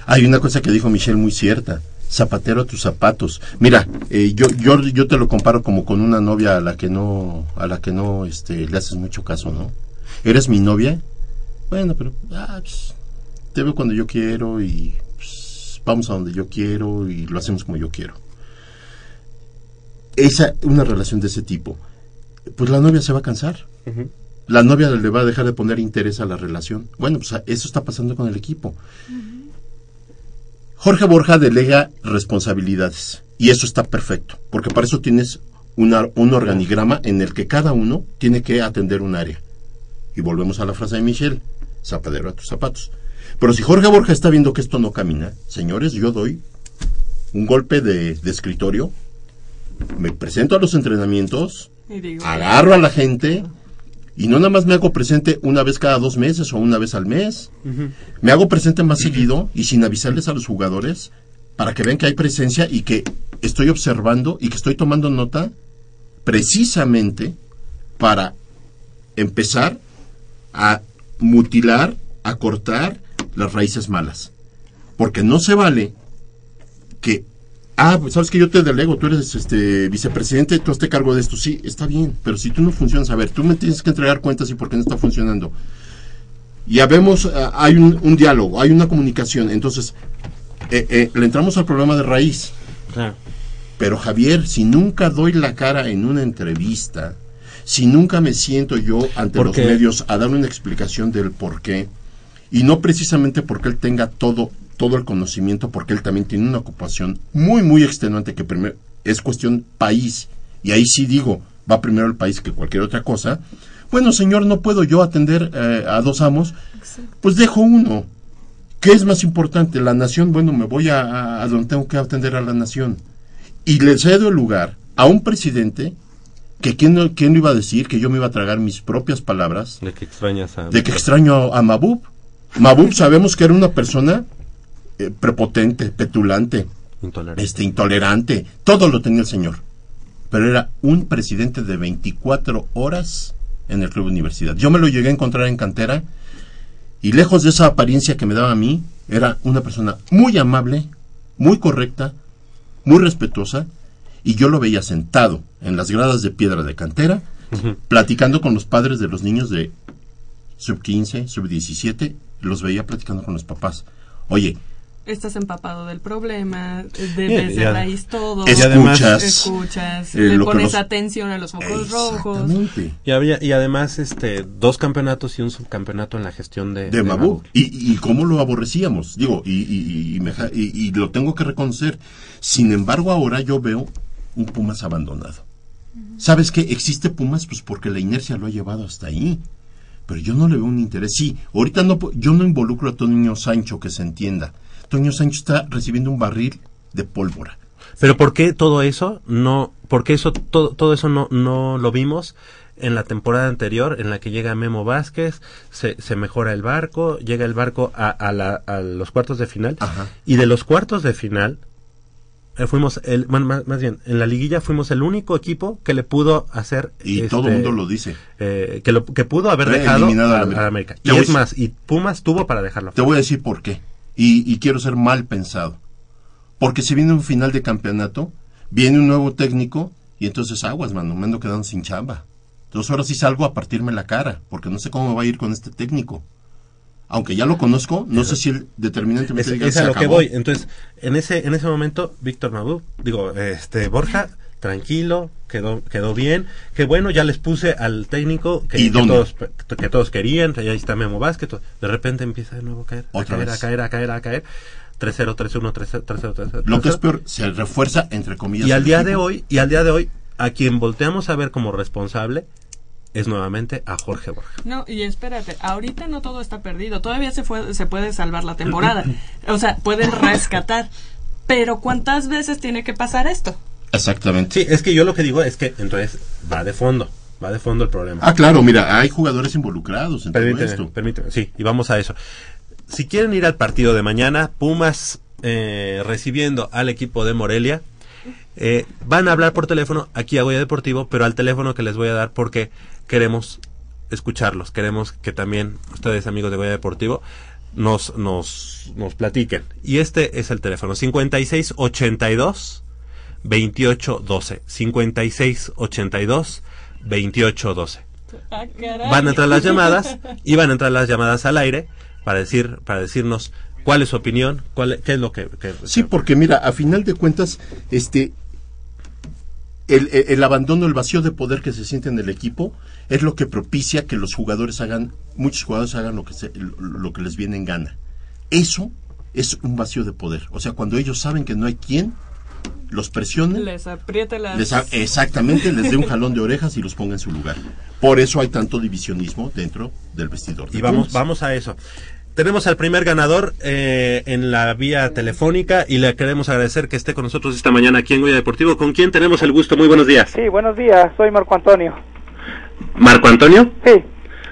Hay una cosa que dijo Michelle muy cierta. Zapatero a tus zapatos. Mira, eh, yo, yo, yo te lo comparo como con una novia a la que no, a la que no, este, le haces mucho caso, ¿no? ¿Eres mi novia? Bueno, pero, ah, pues, te veo cuando yo quiero y pues, vamos a donde yo quiero y lo hacemos como yo quiero. Esa, una relación de ese tipo, pues la novia se va a cansar. La novia le va a dejar de poner interés a la relación. Bueno, pues eso está pasando con el equipo. Jorge Borja delega responsabilidades y eso está perfecto, porque para eso tienes una- un organigrama en el que cada uno tiene que atender un área. Y volvemos a la frase de Michelle, zapadero a tus zapatos. Pero si Jorge Borja está viendo que esto no camina, señores, yo doy un golpe de, de escritorio me presento a los entrenamientos, agarro a la gente y no nada más me hago presente una vez cada dos meses o una vez al mes. Me hago presente más seguido y sin avisarles a los jugadores para que vean que hay presencia y que estoy observando y que estoy tomando nota precisamente para empezar a mutilar, a cortar las raíces malas. Porque no se vale que, ah, pues, sabes que yo te delego, tú eres este vicepresidente, tú te cargo de esto. Sí, está bien, pero si tú no funcionas, a ver, tú me tienes que entregar cuentas y por qué no está funcionando. Ya vemos, ah, hay un, un diálogo, hay una comunicación. Entonces, eh, eh, le entramos al problema de raíz. Pero Javier, si nunca doy la cara en una entrevista, si nunca me siento yo ante los medios a dar una explicación del por qué, y no precisamente porque él tenga todo, todo el conocimiento, porque él también tiene una ocupación muy, muy extenuante que primero es cuestión país, y ahí sí digo, va primero el país que cualquier otra cosa. Bueno, señor, no puedo yo atender eh, a dos amos, pues dejo uno. ¿Qué es más importante? La nación, bueno, me voy a, a- a donde tengo que atender a la nación. Y le cedo el lugar a un presidente que quién, no- quién lo iba a decir, que yo me iba a tragar mis propias palabras, De que extrañas a... de que extraño a, a Mabub. Mabub sabemos que era una persona eh, prepotente, petulante, Intolerante. este, intolerante, todo lo tenía el señor. Pero era un presidente de 24 horas en el Club Universidad. Yo me lo llegué a encontrar en cantera y lejos de esa apariencia que me daba a mí, era una persona muy amable, muy correcta, muy respetuosa y yo lo veía sentado en las gradas de piedra de cantera, platicando con los padres de los niños de sub 15, sub 17, los veía platicando con los papás. Oye, estás empapado del problema, de, Bien, desde ya- raíz todo. Escuchas, escuchas, eh, le pones nos- atención a los focos rojos. Y, había, y además, este, dos campeonatos y un subcampeonato en la gestión de, de Mabú. Y, y cómo lo aborrecíamos, digo, y, y- y me y- y lo tengo que reconocer. Sin embargo, ahora yo veo un Pumas abandonado. ¿Sabes qué? Existe Pumas pues porque la inercia lo ha llevado hasta ahí. Pero yo no le veo un interés. Sí, ahorita no, yo no involucro a Toño Sancho, que se entienda. Toño Sancho está recibiendo un barril de pólvora. Pero ¿por qué todo eso no, por qué eso, todo, todo eso no, no lo vimos en la temporada anterior en la que llega Memo Vázquez, se, se mejora el barco, llega el barco a, a, la- a los cuartos de final y de los cuartos de final eh, fuimos el, bueno, más, más bien en la liguilla fuimos el único equipo que le pudo hacer Y este, todo el mundo lo dice. eh, que lo que pudo haber dejado eliminado a, a América. Y es más y Pumas tuvo para dejarlo Te voy a decir por qué. Y, y quiero ser mal pensado. Porque si viene un final de campeonato, viene un nuevo técnico y entonces aguas, mano, me ando quedando sin chamba. Entonces ahora sí salgo a partirme la cara, porque no sé cómo me va a ir con este técnico. Aunque ya lo conozco, no sé si él determinantemente es, diga, es "Se a lo que acabó". voy. Entonces, en ese, en ese momento, Víctor Mabú, digo, este, Borja, tranquilo, quedó, quedó bien, que bueno, ya les puse al técnico que, todos, que todos querían, y ahí está Memo Vázquez, de repente empieza de nuevo a caer, a caer, vez. a caer, a caer, a caer, 3-0, 3-1, 3-0, 3-0, 3-0. Lo que es 3-0. peor, se refuerza entre comillas. Y al día equipo. de hoy, y al día de hoy, a quien volteamos a ver como responsable es nuevamente a Jorge Borja. No, y espérate, ahorita no todo está perdido, todavía se, fue, se puede salvar la temporada, o sea, pueden rescatar, pero ¿cuántas veces tiene que pasar esto? Exactamente. Sí, es que yo lo que digo es que entonces va de fondo, va de fondo el problema. Ah, claro, mira, hay jugadores involucrados en todo Permíteme, esto. permíteme, sí, y vamos a eso. Si quieren ir al partido de mañana, Pumas eh, recibiendo al equipo de Morelia, eh, van a hablar por teléfono aquí a Goya Deportivo, pero al teléfono que les voy a dar porque queremos escucharlos, queremos que también ustedes, amigos de Goya Deportivo, nos, nos, nos platiquen. Y este es el teléfono, 5682 2812, 5682 2812 Ah, van a entrar las llamadas y van a entrar las llamadas al aire para decir para decirnos cuál es su opinión cuál qué es lo que, que- Sí, porque mira, a final de cuentas, este, el, el- el abandono, el vacío de poder que se siente en el equipo es lo que propicia que los jugadores hagan, muchos jugadores hagan lo que, se- lo, lo que les viene en gana. Eso es un vacío de poder. O sea, cuando ellos saben que no hay quien los presione, Les apriete las... les exactamente, les dé un jalón de orejas y los ponga en su lugar. Por eso hay tanto divisionismo dentro del vestidor. de y vamos Pumas. vamos a eso tenemos al primer ganador eh, en la vía telefónica y le queremos agradecer que esté con nosotros esta mañana aquí en Goya Deportivo. ¿Con quién tenemos el gusto? Muy buenos días. Sí, buenos días, soy Marco Antonio. ¿Marco Antonio? Sí,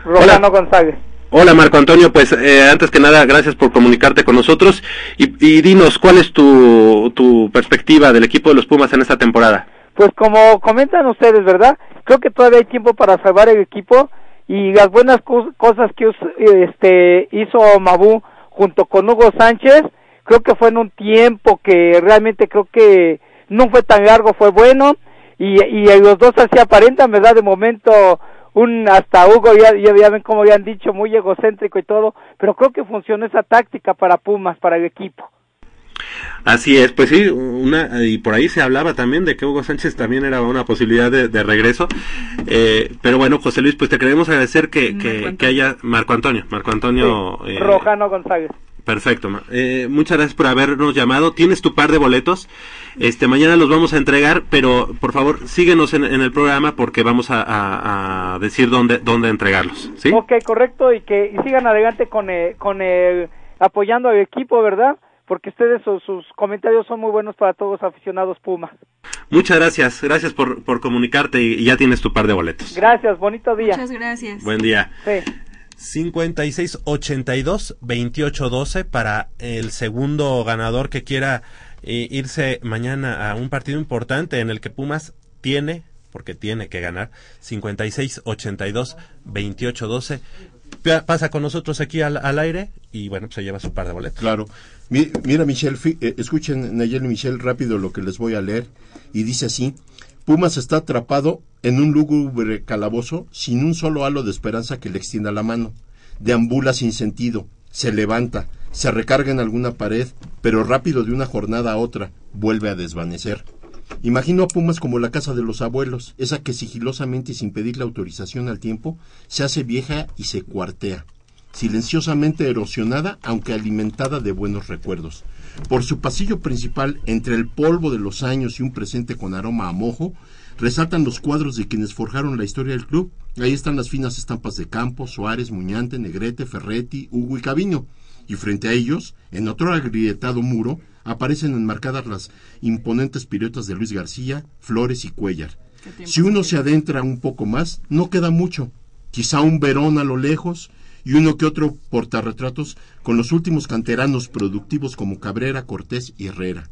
Rojano González. Hola Marco Antonio, pues eh, antes que nada gracias por comunicarte con nosotros y, dinos cuál es tu, perspectiva del equipo de los Pumas en esta temporada. Pues como comentan ustedes, ¿verdad? Creo que todavía hay tiempo para salvar el equipo y las buenas cos- cosas que este hizo Mabú junto con Hugo Sánchez, creo que fue en un tiempo que realmente creo que no fue tan largo, fue bueno y, y los dos así aparentan, ¿verdad? De momento un hasta Hugo ya, ya, ya ven como ya han dicho muy egocéntrico y todo, pero creo que funcionó esa táctica para Pumas, para el equipo. Así es, pues sí, una, y por ahí se hablaba también de que Hugo Sánchez también era una posibilidad de, de regreso. Eh, pero bueno, José Luis, pues te queremos agradecer que, que, que haya Marco Antonio. Marco Antonio. eh, Rojano González. Perfecto. ma- Eh, muchas gracias por habernos llamado. Tienes tu par de boletos. Este mañana los vamos a entregar, pero por favor síguenos en, en el programa porque vamos a, a- a decir dónde dónde entregarlos. ¿Sí? Ok, correcto, y que y sigan adelante con el, con el, apoyando al equipo, ¿verdad? Porque ustedes, sus, sus comentarios son muy buenos para todos los aficionados Puma. Muchas gracias. Gracias por, por comunicarte y, y ya tienes tu par de boletos. Gracias, bonito día. Muchas gracias. Buen día. Sí. 5682-2812 para el segundo ganador que quiera eh, irse mañana a un partido importante en el que Pumas tiene, porque tiene que ganar, 5682-2812. Pa- Pasa con nosotros aquí al, al aire y bueno, pues se lleva su par de boletos. Claro. Mi- mira, Michelle, eh, escuchen, Nayel y Michelle, rápido lo que les voy a leer. Y dice así: Pumas está atrapado en un lúgubre calabozo sin un solo halo de esperanza que le extienda la mano. Deambula sin sentido, se levanta, se recarga en alguna pared, pero rápido de una jornada a otra vuelve a desvanecer. Imagino a Pumas como la casa de los abuelos, esa que sigilosamente y sin pedirle autorización al tiempo se hace vieja y se cuartea silenciosamente erosionada, aunque alimentada de buenos recuerdos. Por su pasillo principal, entre el polvo de los años y un presente con aroma a mojo, resaltan los cuadros de quienes forjaron la historia del club. Ahí están las finas estampas de Campos, Suárez, Muñante, Negrete, Ferretti, Hugo y Caviño. Y frente a ellos, en otro agrietado muro, aparecen enmarcadas las imponentes piruetas de Luis García, Flores y Cuellar. Si uno se adentra un poco más, no queda mucho. Quizá un Verón a lo lejos y uno que otro portarretratos con los últimos canteranos productivos como Cabrera, Cortés y Herrera.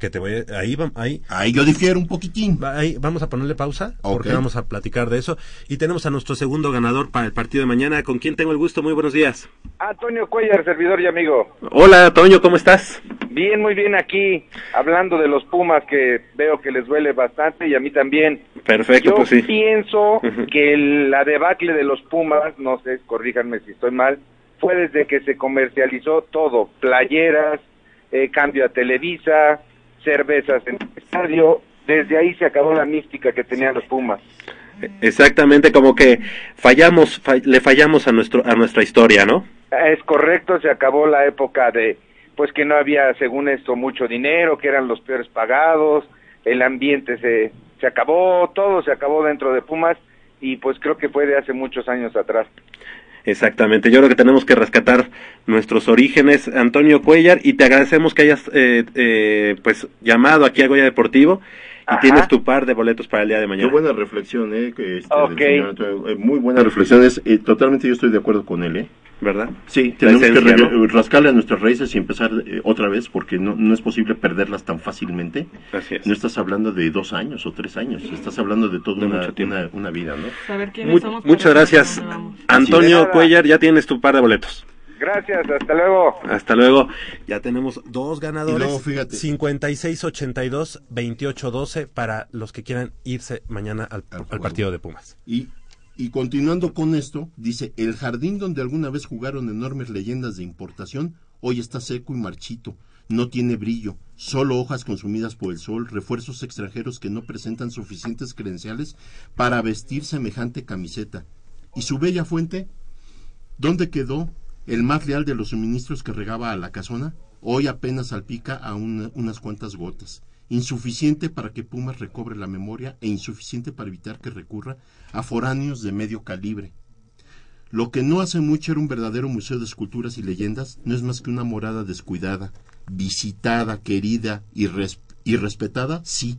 Que te voy a- ahí, va- ahí, ahí yo difiero un poquitín. ahí vamos a ponerle pausa porque vamos a platicar de eso. Y tenemos a nuestro segundo ganador para el partido de mañana. ¿Con quién tengo el gusto? Muy buenos días. Antonio Cuellar, servidor y amigo. Hola, Toño, ¿cómo estás? Bien, muy bien aquí, hablando de los Pumas que veo que les duele bastante y a mí también. Perfecto, Yo pues sí. pienso que el- la debacle de los Pumas, no sé, corríjanme si estoy mal, fue desde que se comercializó todo, playeras, eh, cambio a Televisa, cervezas en el estadio, desde ahí se acabó la mística que tenían los Pumas. Exactamente, como que fallamos, fa- le fallamos a nuestro a nuestra historia, ¿no? Es correcto, se acabó la época de, pues que no había, según esto, mucho dinero, que eran los peores pagados, el ambiente se, se acabó, todo se acabó dentro de Pumas y pues creo que fue de hace muchos años atrás. Exactamente, yo creo que tenemos que rescatar nuestros orígenes, Antonio Cuellar, y te agradecemos que hayas eh, eh, pues llamado aquí a Goya Deportivo y tienes tu par de boletos para el día de Qué mañana. buena reflexión, ¿eh? Que este, del Ok. señor Antonio, eh, muy buena reflexión. Es, eh, totalmente yo estoy de acuerdo con él, ¿eh? ¿Verdad? Sí, tenemos que esencia, ¿no? rascarle a nuestras raíces y empezar eh, otra vez porque no, no es posible perderlas tan fácilmente. Así es. No estás hablando de dos años o tres años, estás hablando de toda una, una, una vida, ¿no? Saber Mu- muchas gracias, Antonio. Cuellar, ya tienes tu par de boletos. Gracias, hasta luego. Hasta luego. Ya tenemos dos ganadores. Y luego, fíjate. 5682-2812 para los que quieran irse mañana al, al partido de Pumas. Y, y continuando con esto, dice, el jardín donde alguna vez jugaron enormes leyendas de importación, hoy está seco y marchito, no tiene brillo, solo hojas consumidas por el sol, refuerzos extranjeros que no presentan suficientes credenciales para vestir semejante camiseta. ¿Y su bella fuente? ¿Dónde quedó el más leal de los suministros que regaba a la casona? Hoy apenas salpica a una- unas cuantas gotas. Insuficiente para que Pumas recobre la memoria e insuficiente para evitar que recurra a foráneos de medio calibre. Lo que no hace mucho era un verdadero museo de esculturas y leyendas, no es más que una morada descuidada, visitada, querida y, y respetada, sí,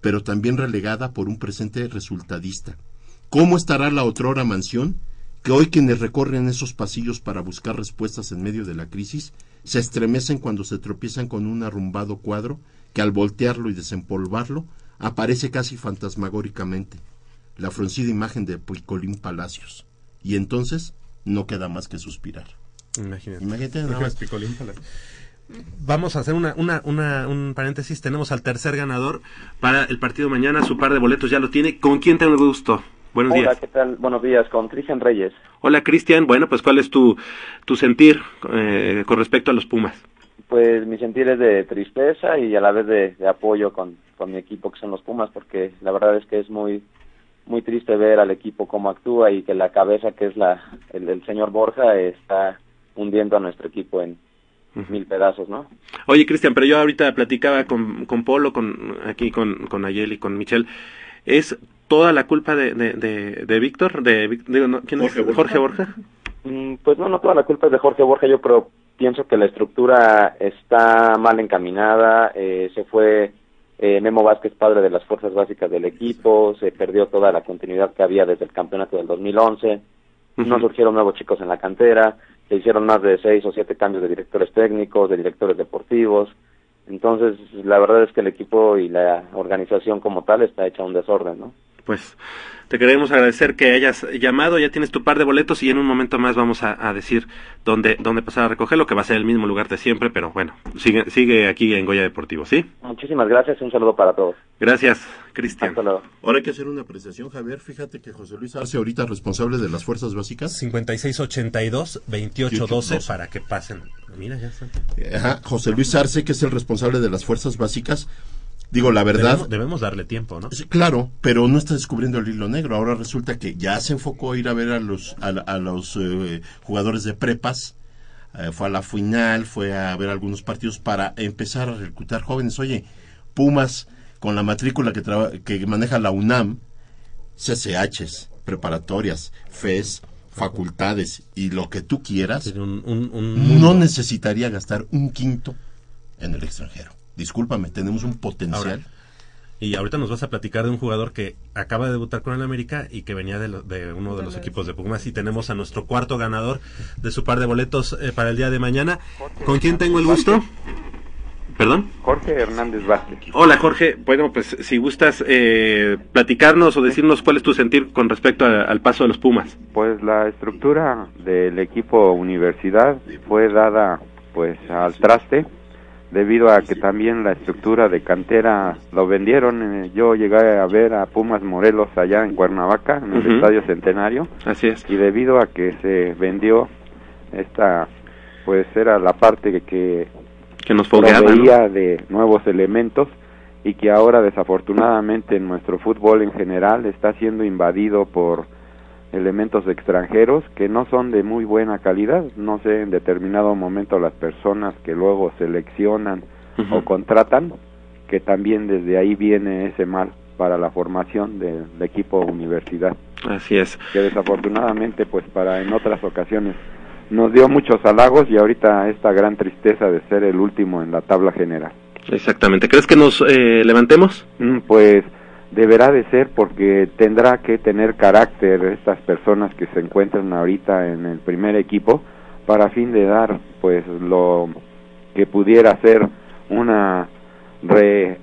pero también relegada por un presente resultadista. ¿Cómo estará la otrora mansión? Que hoy quienes recorren esos pasillos para buscar respuestas en medio de la crisis se estremecen cuando se tropiezan con un arrumbado cuadro que al voltearlo y desempolvarlo aparece casi fantasmagóricamente la fruncida imagen de Picolín Palacios. Y entonces no queda más que suspirar. Imagínate. Imagínate nada más. Picolín para- Vamos a hacer una, una, una- un paréntesis. Tenemos al tercer ganador para el partido mañana. Su par de boletos ya lo tiene. ¿Con quién tengo el gusto? Buenos Hola, días. ¿qué tal? Buenos días, con Cristian Reyes. Hola, Cristian. Bueno, pues ¿cuál es tu, tu sentir eh, con respecto a los Pumas? Pues mi sentir es de tristeza y a la vez de, de apoyo con, con mi equipo, que son los Pumas, porque la verdad es que es muy muy triste ver al equipo cómo actúa y que la cabeza, que es la el, el señor Borja, está hundiendo a nuestro equipo en mil pedazos, ¿no? Oye, Cristian, pero yo ahorita platicaba con, con Polo, con aquí con, con Ayel y con Michelle. ¿Es toda la culpa de, de, de, de Víctor? De, Vic- digo, no, ¿Quién Jorge es? Borja. Jorge Borja. Mm, Pues no, no toda la culpa es de Jorge Borja, yo creo, pienso que la estructura está mal encaminada, eh, se fue eh, Memo Vázquez, padre de las fuerzas básicas del equipo, se perdió toda la continuidad que había desde el campeonato del 2011, no surgieron nuevos chicos en la cantera, se hicieron más de seis o siete cambios de directores técnicos, de directores deportivos, entonces la verdad es que el equipo y la organización como tal está hecha un desorden, ¿no? Pues te queremos agradecer que hayas llamado, ya tienes tu par de boletos y en un momento más vamos a, a decir dónde, dónde pasar a recogerlo, que va a ser el mismo lugar de siempre, pero bueno, sigue, sigue aquí en Goya Deportivo, ¿sí? Muchísimas gracias y un saludo para todos. Gracias, Cristian. Ahora hay que hacer una apreciación, Javier. Fíjate que José Luis Arce, ahorita responsable de las fuerzas básicas. 5682-2812 para que pasen. Mira, ya está. Ajá, José Luis Arce, que es el responsable de las fuerzas básicas. Digo, la verdad. Debemos, debemos darle tiempo, ¿no? Sí, claro, pero no está descubriendo el hilo negro. Ahora resulta que ya se enfocó a ir a ver a los, a, a los eh, jugadores de prepas. Eh, fue a la final, fue a ver algunos partidos para empezar a reclutar jóvenes. Oye, Pumas, con la matrícula que, traba- que maneja la UNAM, CCHs, preparatorias, FES, facultades y lo que tú quieras, no necesitaría gastar un quinto en el extranjero. Discúlpame, tenemos un potencial. Ahora, y ahorita nos vas a platicar de un jugador que acaba de debutar con el América y que venía de, lo- de uno de los equipos de Pumas y tenemos a nuestro cuarto ganador de su par de boletos eh, para el día de mañana. ¿Con quién tengo el gusto? ¿Perdón? Jorge Hernández Vázquez. Hola Jorge, bueno pues si gustas eh, platicarnos o decirnos cuál es tu sentir con respecto a- al paso de los Pumas. Pues la estructura del equipo universidad fue dada pues al traste debido a que también la estructura de cantera lo vendieron. Eh, Yo llegué a ver a Pumas Morelos allá en Cuernavaca, en el. Estadio Centenario. Así es. Y debido a que se vendió esta, pues era la parte que, que nos fogueaba, proveía de nuevos elementos y que ahora desafortunadamente en nuestro fútbol en general está siendo invadido por elementos extranjeros que no son de muy buena calidad. No sé en determinado momento las personas que luego seleccionan o contratan, que también desde ahí viene ese mal para la formación del equipo universidad. Así es. Que desafortunadamente, pues para en otras ocasiones nos dio muchos halagos y ahorita esta gran tristeza de ser el último en la tabla general. Exactamente. ¿Crees que nos eh, levantemos? Mm, Pues deberá de ser porque tendrá que tener carácter estas personas que se encuentran ahorita en el primer equipo para fin de dar pues lo que pudiera ser una re-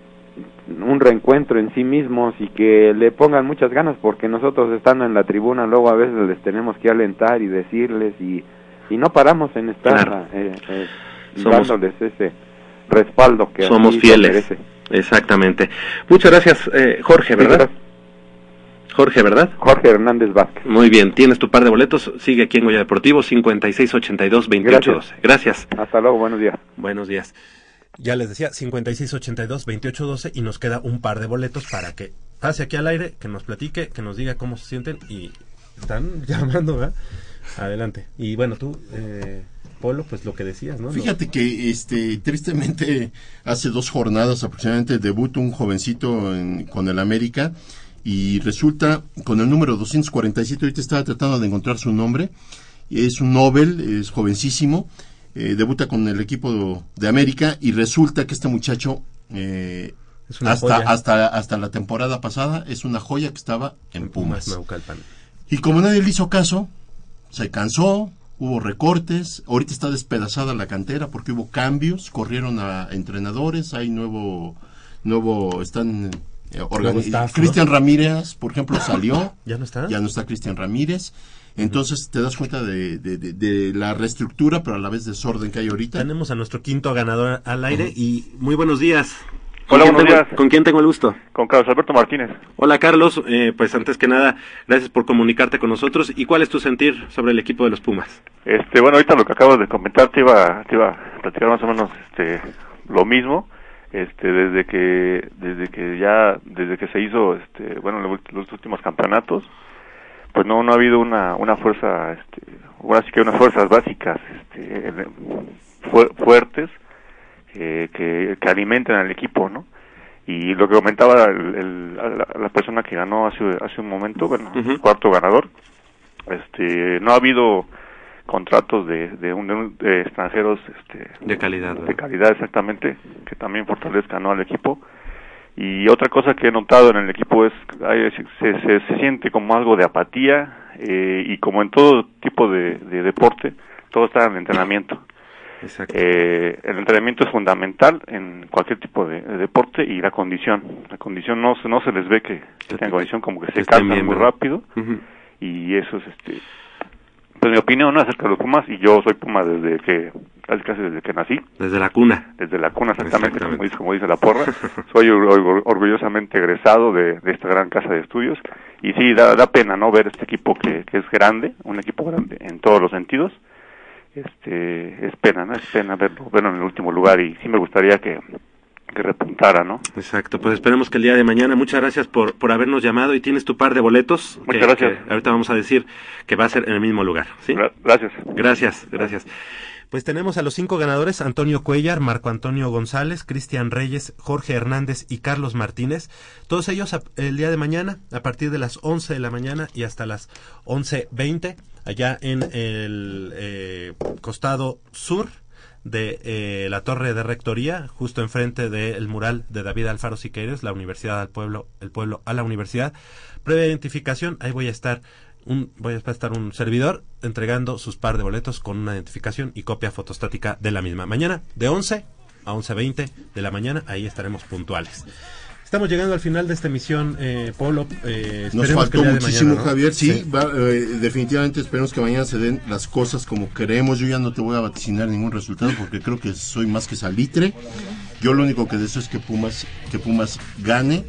un reencuentro en sí mismos y que le pongan muchas ganas porque nosotros estando en la tribuna luego a veces les tenemos que alentar y decirles y, y no paramos en estar Claro. eh, eh, dándoles ese respaldo que Somos fieles. merece. Exactamente. Muchas gracias, eh, Jorge, ¿verdad? Jorge, ¿verdad? Jorge Hernández Vázquez. Muy bien, tienes tu par de boletos. Sigue aquí en Goya Deportivo, 5682-2812. Gracias. Hasta luego, buenos días. Buenos días. Ya les decía, 5682-2812 y nos queda un par de boletos para que pase aquí al aire, que nos platique, que nos diga cómo se sienten y están llamando, ¿verdad? Adelante. Y bueno, tú, eh, Polo, pues lo que decías, ¿no? Fíjate que este tristemente hace dos jornadas aproximadamente debuta un jovencito en- con el América y resulta con el número 247, ahorita estaba tratando de encontrar su nombre, es un Nobel, es jovencísimo, eh, debuta con el equipo de América y resulta que este muchacho eh, Es hasta, joya. hasta, hasta la temporada pasada es una joya que estaba en Pumas. Naucalpan. Y como nadie le hizo caso, se cansó, hubo recortes, ahorita está despedazada la cantera porque hubo cambios, corrieron a entrenadores, hay nuevo, nuevo, están eh, organi- Nuevo staff, ¿no? Cristian Ramírez, por ejemplo, salió. ¿Ya no está? Ya no está Cristian Ramírez. Entonces te das cuenta de, de- de- de la reestructura, pero a la vez desorden que hay ahorita. Tenemos a nuestro quinto ganador al aire y muy buenos días. Hola, ¿Con quién buenos tengo- días. ¿Con quién tengo el gusto? Con Carlos Alberto Martínez. Hola Carlos, eh, pues antes que nada, gracias por comunicarte con nosotros. ¿Y cuál es tu sentir sobre el equipo de los Pumas? Este, bueno, ahorita lo que acabas de comentar te iba, te iba a platicar más o menos este, lo mismo. Este, desde que, desde que ya, desde que se hizo, este, bueno, los, los últimos campeonatos, pues no, no ha habido una, una fuerza, este, ahora sí que unas fuerzas básicas, este, fu- fuertes, eh, que, que alimenten al equipo, ¿no? Y lo que comentaba el- el- la, la persona que ganó hace, hace un momento, bueno, cuarto ganador, este, no ha habido contratos de, de, un- de un- de extranjeros este, De calidad. de calidad exactamente, que también fortalezcan ¿no? al equipo. Y otra cosa que he notado en el equipo es que hay- se, se, se siente como algo de apatía eh, y como en todo tipo de, de deporte, todo está en el entrenamiento. Eh, el entrenamiento es fundamental en cualquier tipo de, de deporte y la condición. La condición no, se- no se les ve que, que tengan condición, como que se cansan muy ¿verdad? rápido. Y eso es este pues mi opinión ¿no? acerca de los Pumas y yo soy Puma desde que casi casi desde que nací. Desde la cuna. desde la cuna exactamente, Como, dice, como dice la porra. Soy or- or- orgullosamente egresado de, de esta gran casa de estudios. Y sí da, da pena no ver este equipo que, que es grande un equipo grande en todos los sentidos este es pena no es pena verlo, verlo en el último lugar y sí me gustaría que que repuntara no Exacto, pues esperemos que el día de mañana, muchas gracias por, por habernos llamado y tienes tu par de boletos. Muchas que- gracias. que ahorita vamos a decir que va a ser en el mismo lugar. ¿sí? Gracias. Gracias, gracias. Pues tenemos a los cinco ganadores, Antonio Cuellar, Marco Antonio González, Cristian Reyes, Jorge Hernández y Carlos Martínez. Todos ellos el día de mañana, a partir de las 11 de la mañana y hasta las 11.20, allá en el eh, costado sur de eh, la torre de rectoría, justo enfrente del mural de David Alfaro Siqueiros, la Universidad al Pueblo, el pueblo a la universidad. Previa identificación, ahí voy a estar un, voy a estar un servidor entregando sus par de boletos con una identificación y copia fotostática de la misma. Mañana de 11 a 11.20 de la mañana, ahí estaremos puntuales. Estamos llegando al final de esta emisión, eh, Polo. eh, Nos faltó muchísimo, mañana, ¿no? Javier. Sí, va, eh, definitivamente esperemos que mañana se den las cosas como queremos. Yo ya no te voy a vaticinar ningún resultado porque creo que soy más que salitre. Yo lo único que deseo es que Pumas, que Pumas gane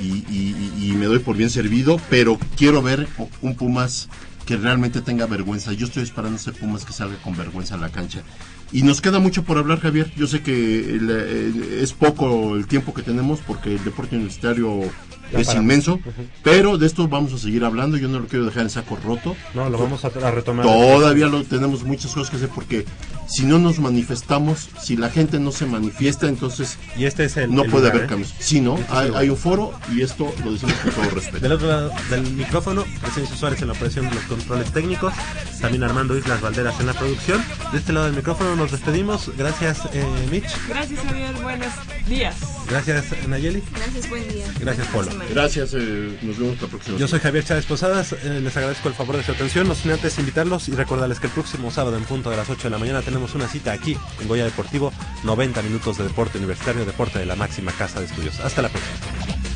y, y- y- me doy por bien servido, pero quiero ver un Pumas que realmente tenga vergüenza. Yo estoy esperando ese Pumas que salga con vergüenza a la cancha. Y nos queda mucho por hablar, Javier. Yo sé que es poco el tiempo que tenemos porque el deporte universitario Ya es paramos. inmenso, pero de esto vamos a seguir hablando. Yo no lo quiero dejar en saco roto. No, lo vamos a, a retomar. Todavía lo tenemos muchas cosas que hacer porque si no nos manifestamos, si la gente no se manifiesta, entonces y este es el, no el puede lugar, haber ¿eh? cambios. Sí, no, Este hay un foro y esto lo decimos con todo respeto. Del otro lado del micrófono, Presencia Suárez en la operación de los controles técnicos, también Armando Islas Valderas en la producción. De este lado del micrófono nos despedimos. Gracias, eh, Mitch. Gracias, Javier. Buenos días. Gracias, Nayeli. Gracias, buen día. Gracias, Polo. Gracias, eh, nos vemos la próxima. Yo soy Javier Chávez Posadas, eh, les agradezco el favor de su atención, no sin antes invitarlos y recordarles que el próximo sábado en punto de las 8 de la mañana tenemos una cita aquí en Goya Deportivo, 90 minutos de deporte universitario, deporte de la máxima casa de estudios. Hasta la próxima.